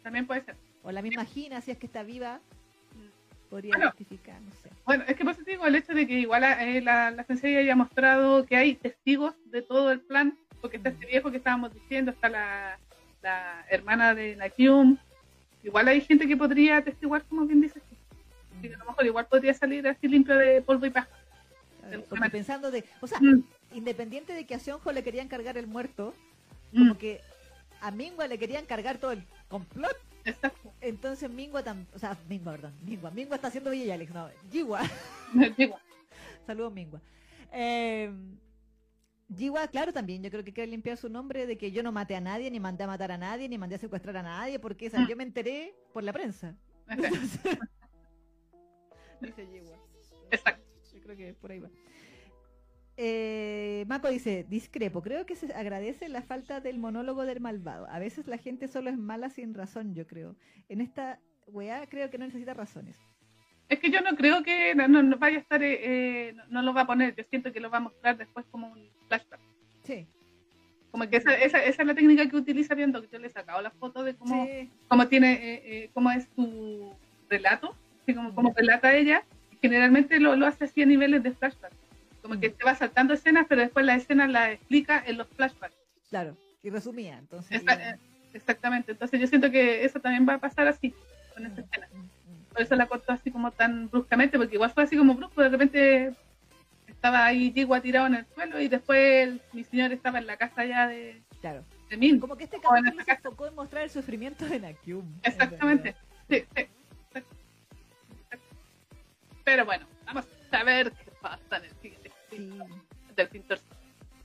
También puede ser. o la misma Gina, si es que está viva, podría Bueno. justificar, no sé. Bueno, es que por eso te digo el hecho de que igual eh, la, la agencia ya ha mostrado que hay testigos de todo el plan, porque está este viejo que estábamos diciendo, está la, la hermana de Nakium, igual hay gente que podría atestiguar, como bien dices. Así que a lo mejor igual podría salir así limpio de polvo y paja. A ver, Porque pensando de, o sea, Mm, independiente de que a Sionjo le querían cargar el muerto, mm, como que a Mingua le querían cargar todo el complot. exacto. Entonces Mingua, o sea, Mingua, perdón, Mingua, Mingua está haciendo Villa y Alex, no, Jiwa, saludos Mingua. Eh, Jiwa, claro, también, yo creo que quiere limpiar su nombre de que yo no maté a nadie, ni mandé a matar a nadie, ni mandé a secuestrar a nadie, porque Mm. yo me enteré por la prensa. Dice Jiwa. exacto. Yo creo que por ahí va. Eh, Mako dice, discrepo, creo que se agradece la falta del monólogo del malvado. A veces la gente solo es mala sin razón, yo creo. En esta weá creo que no necesita razones. Es que yo no creo que no, no- vaya a estar, eh, eh, no, no lo va a poner, yo siento que lo va a mostrar después como un flashback. Sí. Como que esa, esa, esa es la técnica que utiliza viendo que yo le he sacado la foto de cómo, Sí. cómo tiene, eh, eh, cómo es su relato, así como, cómo relata ella. Generalmente lo, lo hace así a niveles de flashback. Como que Mm. te va saltando escenas, pero después la escena la explica en los flashbacks. Claro. Y resumía, entonces. Esa- eh, exactamente. Entonces yo siento que eso también va a pasar así, con esta Mm, escena. Por eso la cortó así como tan bruscamente, porque igual fue así como brusco, de repente estaba ahí Yigua tirado en el suelo y después el- mi señor estaba en la casa ya de, Claro. de Min. Como que este capítulo se casa. enfocó en mostrar el sufrimiento de Nakyum. en Exactamente. Sí, sí. Pero bueno, vamos a ver qué pasa en el siguiente Sí. del pintor.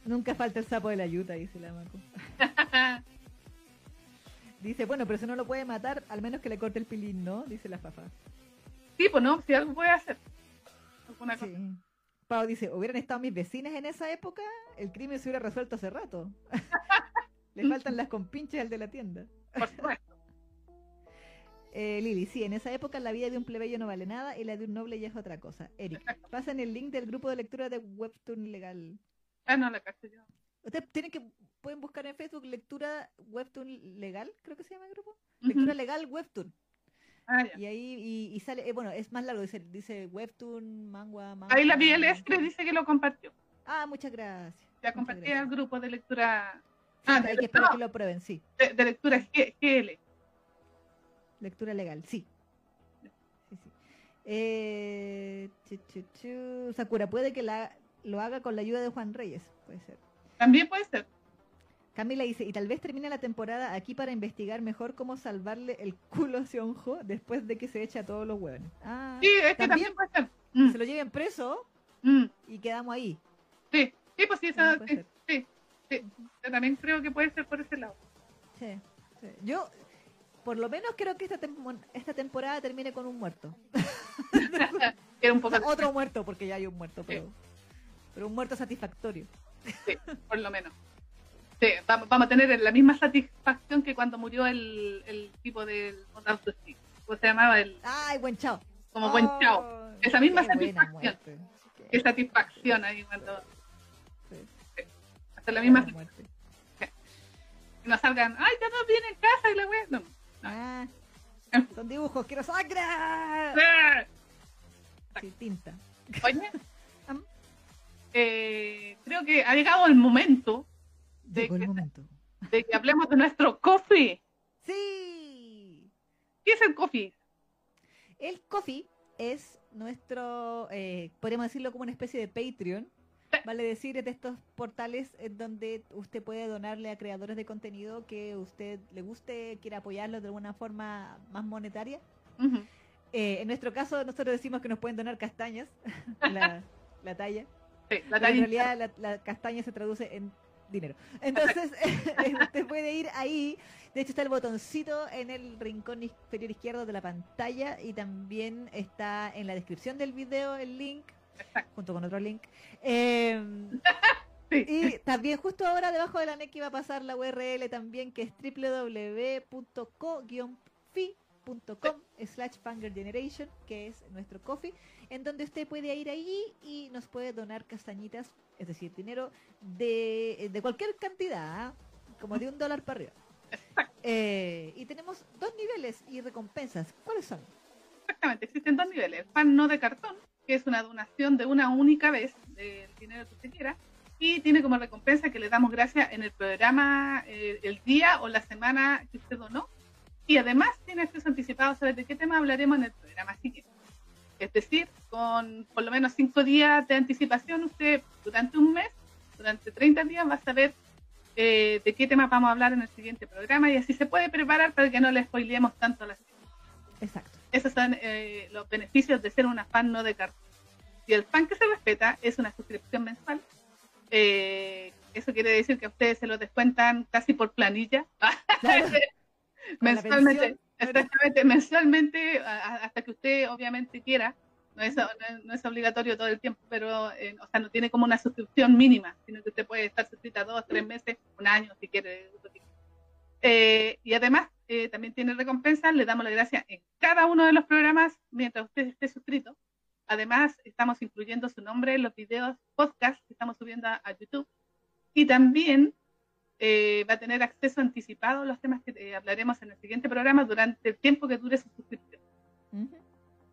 Nunca falta el sapo de la yuta, dice la Mako. Dice, bueno, pero si no lo puede matar, al menos que le corte el pilín, ¿no? Dice la Fafa. sí, pues no, si algo puede hacer. Alguna Sí. cosa. Pau dice, hubieran estado mis vecinas en esa época, el crimen se hubiera resuelto hace rato. Le faltan las compinches al de la tienda. Por supuesto. Eh, Lili, sí, en esa época la vida de un plebeyo no vale nada y la de un noble ya es otra cosa. Eric, pasen el link del grupo de lectura de Webtoon Legal. Ah, no, la caché yo. Ustedes tienen que, pueden buscar en Facebook lectura Webtoon Legal, creo que se llama el grupo. Lectura Legal Webtoon. Ah. Y ahí y, y sale, eh, bueno, es más largo, dice, dice Webtoon, manga, manga. Ahí la vi el Estre dice que lo compartió. Ah, muchas gracias. Ya compartí al grupo de lectura. Sí, Ah, hay que esperar que lo prueben, sí. de- de lectura G- GL. Lectura legal, sí. Sí, sí. Eh, chu, chu, chu. Sakura, puede que la, lo haga con la ayuda de Juan Reyes, puede ser. También puede ser. Camila dice, y tal vez termine la temporada aquí para investigar mejor cómo salvarle el culo a Sionjo después de que se echa a todos los hueones. Ah, Sí, es que ¿También? también puede ser. Mm, se lo lleven preso mm, y quedamos ahí. sí, sí, pues sí, esa- sí, sí, sí. Yo también creo que puede ser por ese lado. Sí, sí. Yo, por lo menos creo que esta, tem- esta temporada termine con un muerto. Un O poco, sea, otro muerto, porque ya hay un muerto, pero, pero un muerto satisfactorio. Sí, por lo menos. Sí, vamos, vamos a tener la misma satisfacción que cuando murió el, el tipo del Stick. ¿Cómo se llamaba? El, ¡Ay, buen chao! como buen chao. Esa misma satisfacción. Qué satisfacción ahí cuando Sí, hasta la misma que no salgan, ay, ya no viene en casa y la wea. No. Ah, son dibujos, quiero sangre. Ah. Sí, tinta. Oye. Eh, creo que ha llegado el momento de Llegó el que, momento. de que hablemos de nuestro coffee. ¡Sí! ¿Qué es el coffee? El Coffee es nuestro, eh, podríamos decirlo como una especie de Patreon. Vale decir, es de estos portales en donde usted puede donarle a creadores de contenido que usted le guste, quiera apoyarlos de alguna forma más monetaria. Eh, en nuestro caso, nosotros decimos que nos pueden donar castañas, la, la talla. Sí, la en realidad la, la castaña se traduce en dinero. Entonces, usted puede ir ahí. De hecho, está el botoncito en el rincón inferior izquierdo de la pantalla y también está en la descripción del video el link, Exacto. junto con otro link. Eh, Sí. Y también justo ahora debajo de la NEC va a pasar la URL también que es www.co-fi.com slash Generation, que es nuestro coffee, en donde usted puede ir ahí y nos puede donar castañitas, es decir, dinero de, de cualquier cantidad, ¿ah? como de un dólar para arriba. Eh, y tenemos dos niveles y recompensas. ¿Cuáles son? Exactamente, existen dos niveles. El pan no de cartón, que es una donación de una única vez del dinero que usted quiera, y tiene como recompensa que le damos gracias en el programa eh, el día o la semana que usted donó. Y además tiene acceso anticipado a saber de qué tema hablaremos en el programa siguiente. Es decir, con por lo menos cinco días de anticipación, usted durante un mes, durante 30 días, va a saber eh, de qué tema vamos a hablar en el siguiente programa y así se puede preparar para que no le spoileemos tanto la Exacto. Esos son eh, los beneficios de ser una fan no de cartón. Y el fan que se respeta es una suscripción mensual. Eh, eso quiere decir que a ustedes se lo descuentan casi por planilla. mensualmente, exactamente, mensualmente, hasta que usted obviamente quiera. No es, no es, obligatorio todo el tiempo, pero eh, o sea, no tiene como una suscripción mínima, sino que usted puede estar suscrita dos, tres meses, un año, si quiere. Eh, y además, eh, también tiene recompensas, le damos la gracia en cada uno de los programas mientras usted esté suscrito. Además, estamos incluyendo su nombre en los videos podcast que estamos subiendo a, YouTube. Y también eh, va a tener acceso anticipado a los temas que eh, hablaremos en el siguiente programa durante el tiempo que dure su suscripción.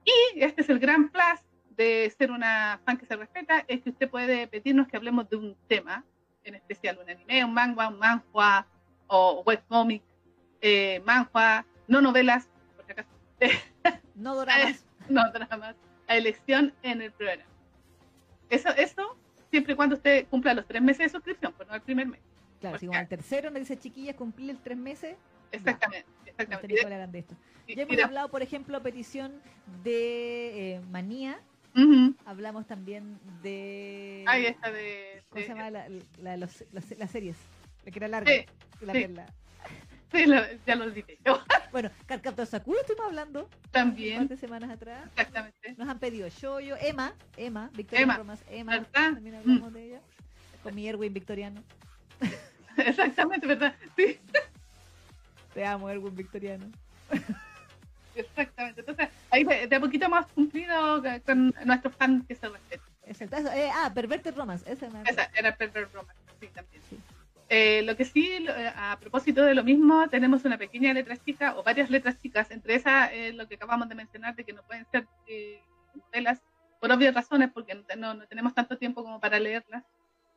Y este es el gran plus de ser una fan que se respeta, es que usted puede pedirnos que hablemos de un tema, en especial un anime, un manga, un manhua o webcomic, eh, manhua, no novelas, por si acaso. no dramas. no dramas, a elección en el programa. Eso, eso siempre y cuando usted cumpla los tres meses de suscripción, pues no el primer mes. Claro, si al tercero me dice chiquillas cumplir tres meses. Exactamente, exactamente. de esto. ya hemos hablado, por ejemplo, petición de eh, Manía. Hablamos también de. Ahí está de. ¿Cómo se llama la, la, los, las, series? La que era larga. Sí, la, sí. sí ya lo yo. Bueno, Carcaptor Sakura estuvimos hablando. También. Un par de semanas atrás. Exactamente. Nos han pedido Shoyo, Emma, Emma, Victoria Emma. Romas, Emma. ¿verdad? También hablamos mm. de ella. Con mi Erwin victoriano. Exactamente, ¿verdad? Sí. Te amo, Erwin victoriano. Exactamente. Entonces, ahí de a poquito más cumplido con nuestros fans que se respetan. Exacto. Eh, ah, Perverted Romance. Esa, Esa era Perverted Romance, sí, también. Sí. Eh, lo que sí, eh, a propósito de lo mismo, tenemos una pequeña letra chica o varias letras chicas. Entre esas, eh, lo que acabamos de mencionar, de que no pueden ser eh, novelas por obvias razones, porque no, no, tenemos tanto tiempo como para leerlas.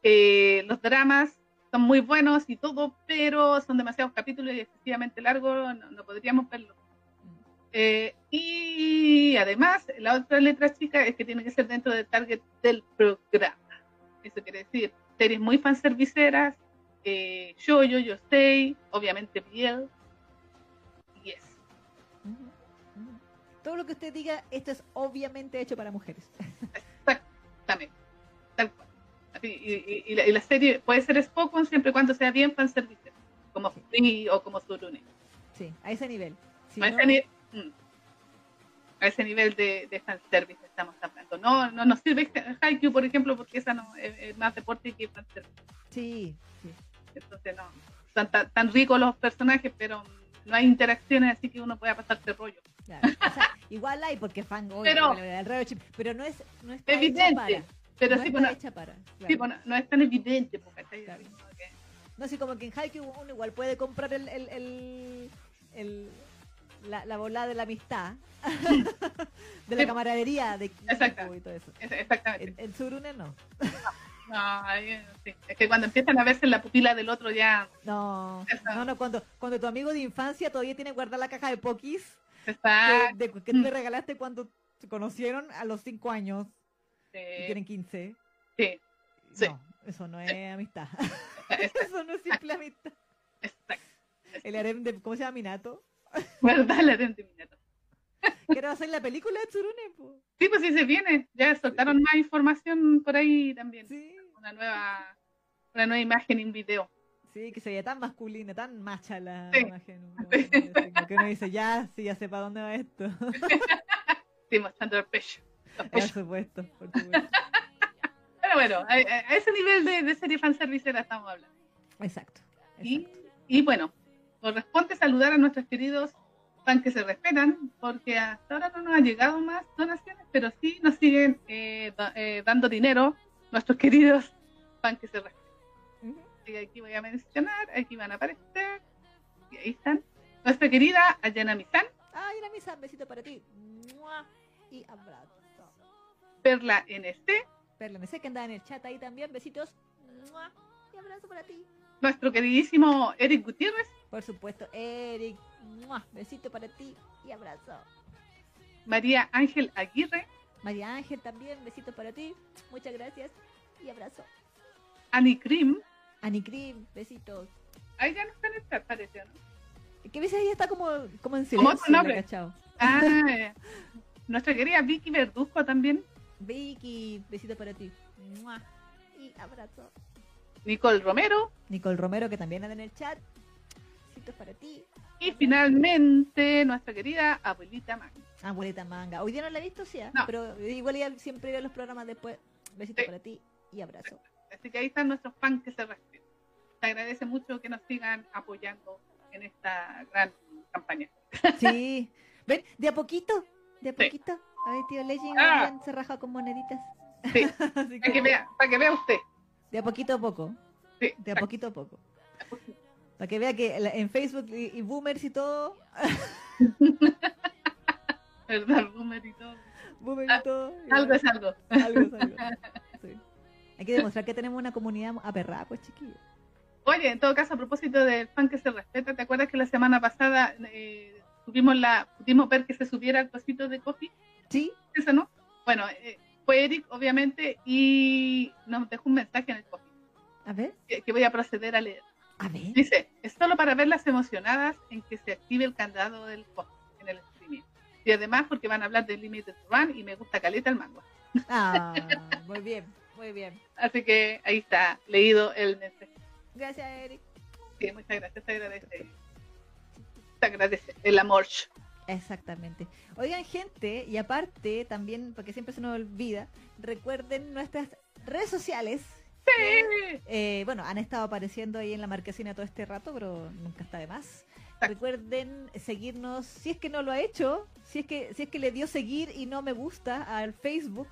los dramas son muy buenos y todo, pero son demasiados capítulos y excesivamente largos, no, podríamos verlos. y además, la otra letra chica es que tiene que ser dentro del target del programa. Eso quiere decir series muy fanserviceras, eh, yo, yo, yo stay, obviamente Biel, yes. Todo lo que usted diga, esto es obviamente hecho para mujeres. Y, y, la, serie puede ser Spokon siempre y cuando sea bien fanservice, como Free o como Surune. Sí, a ese nivel. a, ese mm. a, ese nivel de, de fanservice estamos hablando. No, no nos sirve Haikyuu, por ejemplo, porque esa no es, más deporte que fanservice. Sí, sí. Entonces no, son tan, ricos los personajes, pero no hay interacciones así que uno pueda pasarse rollo. igual hay porque fan pero, pero no es, no es evidente. Pero no sí, bueno. Sí, no es tan evidente. Porque claro. No, así como que en Haikyuu uno igual puede comprar el, el, el, el la, la volada de la amistad, de la camaradería de Exacto. y todo eso. Exactamente. En, en Surune no. No, sí. es que cuando empiezan a verse en la pupila del otro ya... No, no, no, cuando, cuando tu amigo de infancia todavía tiene guardada la caja de pokis que, que tú le regalaste cuando se conocieron a los 5 años sí. y tienen 15. Sí. No, eso no es amistad. eso no es simple amistad. Exacto. El harem de, ¿cómo se llama? Minato. ¿Verdad? El harem de Minato. ¿Qué va a ser la película de Tsurune? Sí, pues sí se viene. Ya soltaron más información por ahí también. Sí una nueva, una nueva imagen en video. Sí, que se veía tan masculina, tan macha la sí. imagen. que uno dice, ya, sí, ya sé para dónde va esto. sí, mostrando el pecho. Por supuesto, por supuesto. Pero bueno, a, a ese nivel de, de serie fanservice la estamos hablando. Exacto. Y, exacto. y bueno, corresponde saludar a nuestros queridos fans que se respetan, porque hasta ahora no nos han llegado más donaciones, pero sí nos siguen eh, da- eh, dando dinero nuestros queridos fans que se respetan. Así que aquí voy a mencionar, aquí van a aparecer, y ahí están. Nuestra querida Ayana Misan, Ay, la misa, besito para ti. Mua. Y abrazo. Perla NC, Perla, me sé que anda en el chat ahí también. Besitos. Y abrazo para ti. nuestro queridísimo Eric Gutiérrez, Por supuesto, Eric. Besito para ti y abrazo. María Ángel Aguirre, María Ángel también, besito para ti. Muchas gracias y abrazo. Annie Krim, Ani Cream, besitos. ahí ya no está en el chat, parece, ¿no? Que veces ella está como, como en otro silencio, nombre. Ah, eh, nuestra querida Vicky Verduzco también, Vicky, besito para ti. Mua. Y abrazo. Nicole Romero, Nicole Romero, que también anda en el chat. Besitos para ti. y finalmente nuestra querida abuelita Magna. Abuelita Manga. Hoy día no la he visto, sí. No. pero igual ella siempre ve los programas después. Besito Sí. para ti y abrazo. Así que ahí están nuestros fans que se respetan. Se agradece mucho que nos sigan apoyando en esta gran campaña. Sí. ¿Ven? De a poquito, de a Sí. poquito. A ver, tío Legend Ah. se raja con moneditas. Sí, para que vea, para que vea usted. De a poquito a poco. Sí, De a poquito a poco. Para que vea que en Facebook y, y Boomers y todo. ¿Verdad, Boomer y todo? Boomers Ah, y todo. Algo es algo. Algo es algo. Sí. Hay que demostrar que tenemos una comunidad aperrada, pues chiquillos. Oye, en todo caso, a propósito del fan que se respeta, ¿te acuerdas que la semana pasada eh, subimos la, pudimos ver que se subiera el cosito de coffee? ¿Sí? Eso, ¿no? Bueno, eh, fue Eric, obviamente, y nos dejó un mensaje en el coffee A ver, que, que voy a proceder a leer. a ver. Dice, es solo para verlas emocionadas en que se active el candado del coffee en el streaming. Y además porque van a hablar de Limited Run y me gusta caleta el mango. Ah, muy bien, muy bien. Así que ahí está, leído el mensaje. Gracias, Eric. Sí, muchas gracias, se agradece. Se agradece el amor. Exactamente. Oigan, gente, y aparte, también, porque siempre se nos olvida, recuerden nuestras redes sociales. Sí. Eh, bueno, han estado apareciendo ahí en la marquesina todo este rato, pero nunca está de más. Recuerden seguirnos, si es que no lo ha hecho, si es que si es que le dio seguir y no me gusta al Facebook,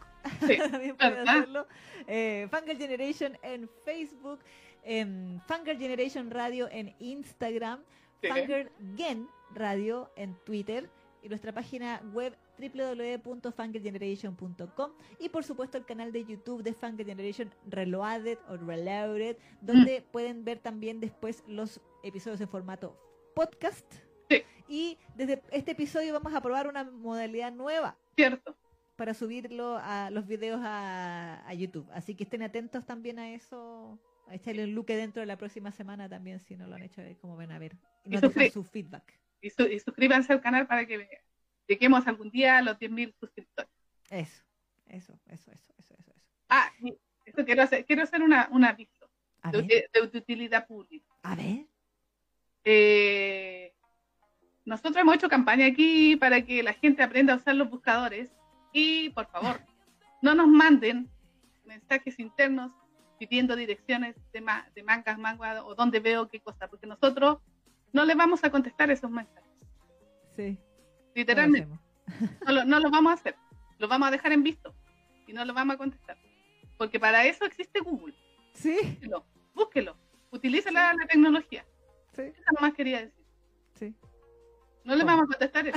Sí, también pueden hacerlo. Eh, Fangirl Generation en Facebook, en Fangirl Generation Radio en Instagram, Sí. Fangirl Gen Radio en Twitter y nuestra página web www.fangirlgeneration.com y por supuesto el canal de YouTube de Fangirl Generation Reloaded o Reloaded donde pueden ver también después los episodios en formato podcast Sí. y desde este episodio vamos a probar una modalidad nueva Cierto. para subirlo a los videos a, a YouTube. Así que estén atentos también a eso. A echarle un look dentro de la próxima semana también, si no lo han hecho, como ven a ver. Y nos dejan su feedback. Y, su- y suscríbanse al canal para que lleguemos algún día a los 10.000 suscriptores. Eso, eso, eso, eso, eso, eso. eso. Ah, y esto quiero hacer, quiero hacer una, un aviso de, ver, de- de utilidad pública. a ver. Eh, nosotros hemos hecho campaña aquí para que la gente aprenda a usar los buscadores y por favor, no nos manden mensajes internos pidiendo direcciones de, ma- de mangas, manga o donde veo qué cosa, porque nosotros no le vamos a contestar esos mensajes. Sí. Literalmente, no lo, no lo vamos a hacer. Lo vamos a dejar en visto y no lo vamos a contestar. Porque para eso existe Google. Sí, Búsquelo, búsquelo. La, la tecnología. sí, Eso nomás quería decir. sí. No le vamos a contestar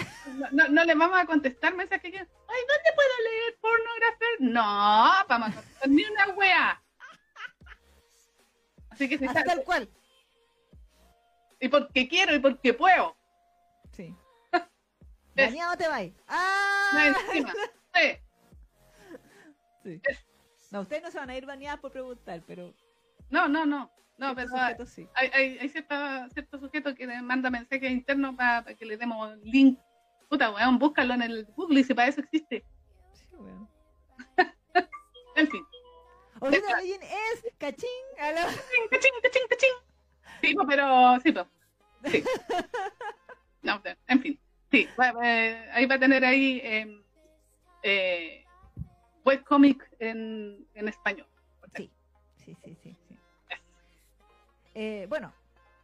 no, no le vamos a contestar mensajes que, ay, ¿dónde puedo leer pornografía? No, vamos a contestar ni una wea. Así que si Hasta está- el cual. Y porque quiero y porque puedo. Sí. Bañado te vais. No, ¡Ah! encima. Sí, Sí. No, ustedes no se van a ir bañadas por preguntar, pero. No, no, no. No, ciertos pero hay, sujetos sí. hay, hay cierta- cierto sujeto que manda mensajes internos para que le demos link. Puta, weón, búscalo en el Google y si para eso existe. Sí, weón. En fin. Ahorita Legend es cachín. a la- Cachín, cachín, cachín. Sí, pues, pero sí, pues. Sí. No, en fin. Sí, va- eh, ahí va a tener ahí eh, eh, webcomic en, en español. sí, sí, sí. sí. Eh, bueno,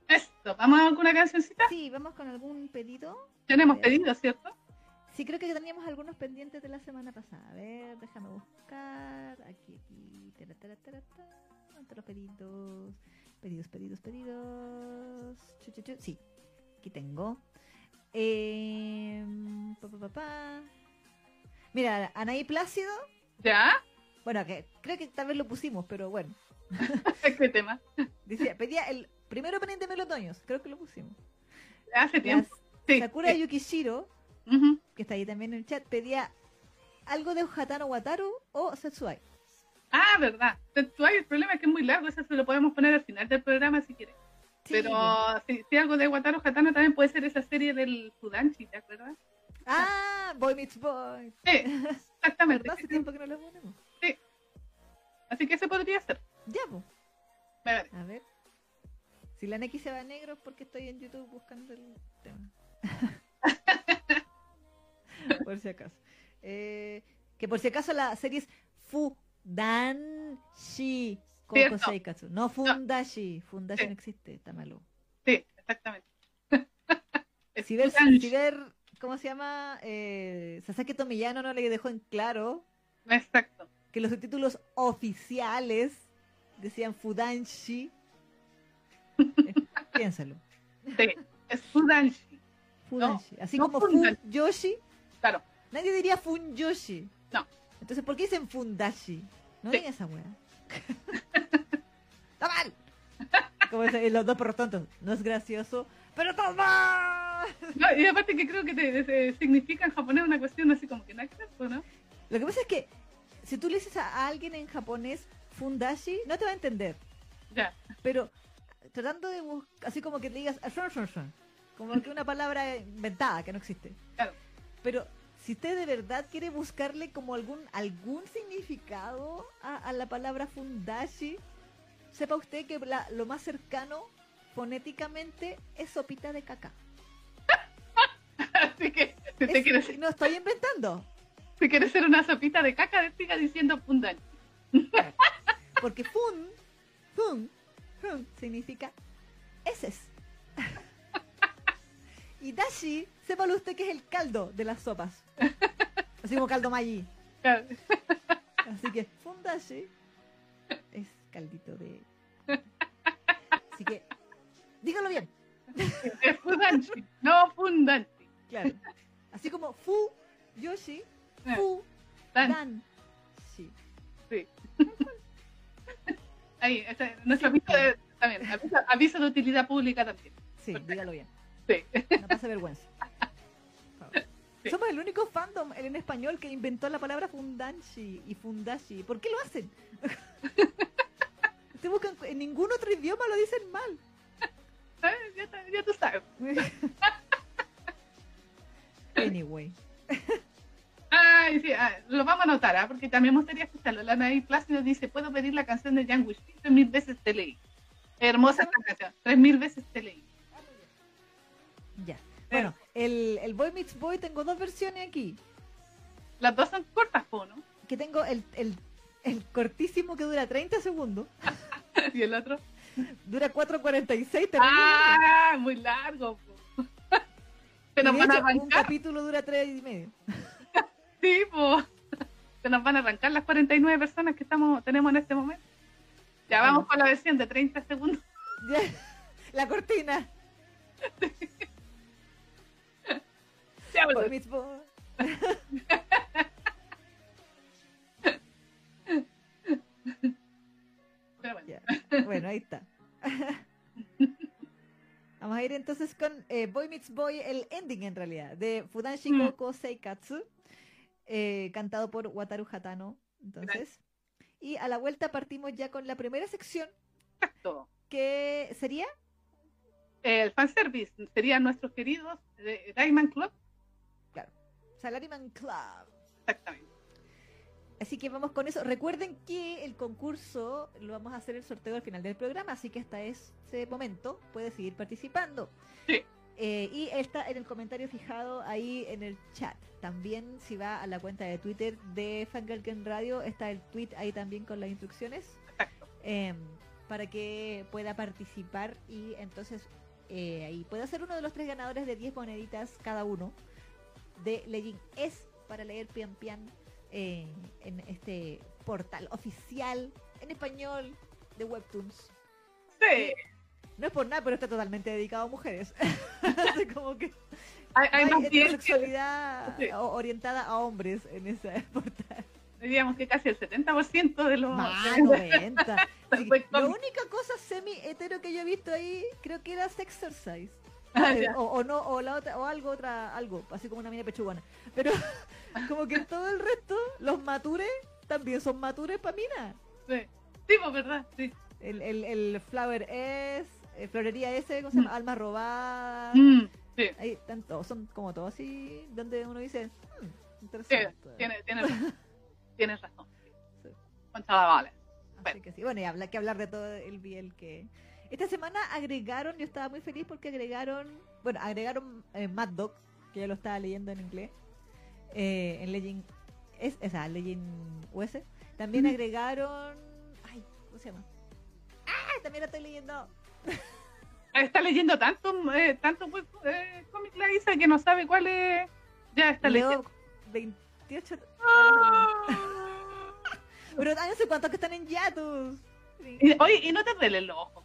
Esto, ¿vamos a alguna cancioncita? sí, vamos con algún pedido. Tenemos pedidos, ¿cierto? Sí, creo que teníamos algunos pendientes de la semana pasada. A ver, déjame buscar. Aquí, aquí. Tara, tara. Entre los pedidos. Pedidos, pedidos, pedidos. Chu, chu, chu. Sí, aquí tengo. Eh, pa, pa, pa, pa. Mira, Anaí Plácido. ¿Ya? Bueno, que creo que tal vez lo pusimos, pero bueno. ¿Qué tema? Decía, pedía el primero pendiente de Melotoños. Creo que lo pusimos. Hace tiempo. Sí. Sakura sí. Yukishiro, que está ahí también en el chat, pedía algo de Hatano Wataru o Setsuai. Ah, verdad. Tetsuai, el problema es que es muy largo, eso se lo podemos poner al final del programa si quieres. Sí, Pero si, si algo de Wataru Hatano también puede ser esa serie del Fudanchi, ¿te acuerdas? Ah, Boy Meets Boy. Sí, exactamente. Hace tiempo que no lo ponemos. Así que ese podría ser. Ya, pues. Parece. A ver. Si la Neki se va a negro es porque estoy en YouTube buscando el tema. por si acaso. Eh, que por si acaso la serie es Fudanshi Koko Cierto. Seikatsu. No Fundashi. Fundashi Sí. no existe, está malo. Sí, exactamente. Si ver, Fudanshi. si ver ¿cómo se llama? Eh, Sasaki Tomiyano no le dejó en claro Exacto. que los subtítulos oficiales decían Fudanshi. Eh, piénsalo. Sí, es Fudanshi. Fudanshi. Así no como. Funyoshi, Claro. nadie diría Funyoshi. No. Entonces, ¿por qué dicen Fundashi? No Sí. digan esa weá. ¡Está mal! Como dicen los dos perros tontos. No es gracioso, pero está mal. No, y aparte que creo que te, te- significa en japonés una cuestión así como que no ¿no? Lo que pasa es que si tú le dices a alguien en japonés Fundashi, no te va a entender. Ya. Pero tratando de buscar, así como que le digas "Ashon, shon, shon", como que una palabra inventada que no existe. Claro. Pero si usted de verdad quiere buscarle como algún algún significado a, a la palabra fundashi, sepa usted que la- lo más cercano fonéticamente es sopita de caca. Así que si Es- quieres, no estoy inventando, si quieres ser una sopita de caca, siga diciendo Fudanshi. porque fun, fun, fun significa heces. Y dashi, sépalo usted que es el caldo de las sopas. Así como caldo Maggi. Así que fundashi es caldito de. Así que, dígalo bien. Es Fudanshi, no Fundanshi. Claro. Así como fu, yoshi, fu, Dan- dan, shi. Sí. Ahí, ese- nuestro aviso de, también, aviso, aviso de utilidad pública también. Sí, dígalo bien. Sí. No pase vergüenza. Sí. Somos el único fandom en español que inventó la palabra fundanshi y fundashi. ¿Por qué lo hacen? En, ningún otro idioma lo dicen mal. ¿Sabes? Ya, tú sabes. Anyway. Ay, sí, ah, lo vamos a anotar, ¿ah? porque también me gustaría escucharlo. La Naí Plácido dice, ¿puedo pedir la canción de Jan Wish? Tres mil veces te leí. Hermosa esta canción. Tres mil veces te leí. Ya. Bueno, el, el Boy Meets Boy tengo dos versiones aquí. Las dos son cortas, po, ¿no? Que tengo el, el, el cortísimo que dura 30 segundos. Y el otro. Dura 4.46. terrible largo. ¡Ah! Muy largo, po. Se nos van a hecho, un arrancar. capítulo dura 3 y medio. Sí. Se nos van a arrancar las 49 personas que estamos tenemos en este momento. Ya vamos con la versión de 30 segundos. Ya, La cortina. Ya, Meets Boy. Pero bueno. Ya. Bueno, ahí está. Vamos a ir entonces con eh, Boy Meets Boy, el ending en realidad, de Fudanshi Mm. Koko Seikatsu, eh, cantado por Wataru Hatano. Entonces, y a la vuelta partimos ya con la primera sección, Exacto. que sería El fanservice serían nuestros queridos de Diamond Club. Salaryman Club. Exactamente. Así que vamos con eso. Recuerden que el concurso lo vamos a hacer el sorteo al final del programa, así que hasta ese momento puede seguir participando. Sí. Eh, y está en el comentario fijado ahí en el chat. También si va a la cuenta de Twitter de Fangirl Game Radio, está el tweet ahí también con las instrucciones. Em, para que pueda participar y entonces eh, ahí pueda ser uno de los tres ganadores de 10 moneditas cada uno de Legend es para leer Pian Pian eh, en este portal oficial en español de Webtoons. Sí. No es por nada, pero está totalmente dedicado a mujeres. Como que Hay, hay no más hay Sí. o- orientada a hombres en ese portal. diríamos que casi el 70% de los... Más 90. Sí, la única cosa semi hetero que yo he visto ahí creo que era Sexercise. Ah, Eh, o, o no o la otra o algo otra algo así como una mina pechugona pero como que todo el resto los matures también son matures para mina Sí, sí, pues verdad, sí. el, el, el flower es eh, florería ese ¿cómo se llama? alma robada Mm, sí, ahí tanto son como todos así donde uno dice "Hmm, sí, interesante tienes, tienes razón. Tienes razón. Sí. Con chavales. Así que sí, bueno, y habla que hablar de todo el Biel que. Esta semana agregaron, yo estaba muy feliz porque agregaron, bueno, agregaron eh, Mad Dog, que yo lo estaba leyendo en inglés, eh, en Legend, es, esa, Legend US. También agregaron, ay, ¿cómo se llama? Ah, también la estoy leyendo. Está leyendo tanto, eh, tanto web, eh, cómic la Isa que no sabe cuál es. Ya está leyendo. Leo 28, ¡Ah! pero ah, no sé cuántos que están en Yatus. Y- Oye, y no te duele el ojo.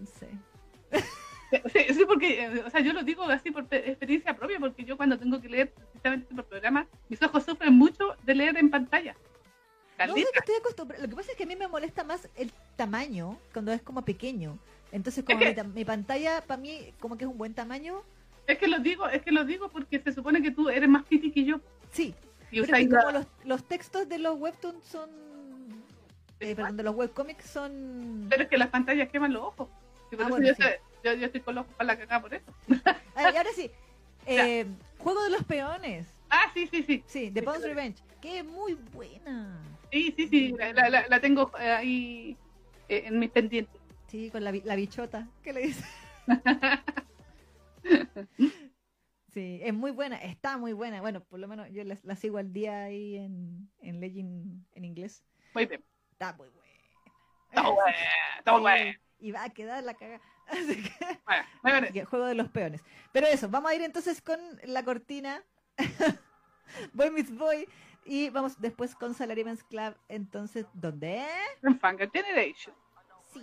No sé. Sí, sí, porque, eh, o sea, yo lo digo así por pe- experiencia propia, porque yo cuando tengo que leer precisamente por programa, mis ojos sufren mucho de leer en pantalla. No Carlita, que estoy acostumbrada. Lo que pasa es que a mí me molesta más el tamaño cuando es como pequeño. Entonces, como Es que- mi, ta- mi pantalla, para mí, como que es un buen tamaño. es que lo digo, es que lo digo porque se supone que tú eres más piti que yo. Sí, Y pero usáis y como los, los textos de los webtoons son. eh, perdón, de los webcomics son. Pero es que las pantallas queman los ojos. Ah, bueno, yo, sí. yo, yo estoy con los para la cagada por eso. Ah, y ahora sí, eh, Juego de los Peones. Ah, sí, sí, sí. Sí, The claro. Revenge. Que es muy buena. Sí, sí, sí. La, la- la- tengo eh, ahí eh, en mis pendientes. Sí, con la, la bichota. ¿Qué le dice? Sí, es muy buena, está muy buena. Bueno, por lo menos yo la, la sigo al día ahí en, en Legend en inglés. Muy bien. Está muy buena. Está bueno, está Sí, bueno. Y va a quedar la caga. Así que, Bueno, que juego de los peones. Pero eso, vamos a ir entonces con la cortina. Boy Miss Boy. Y vamos después con Salaryman's Club. Entonces, ¿dónde? En Fanga Generation. Sí.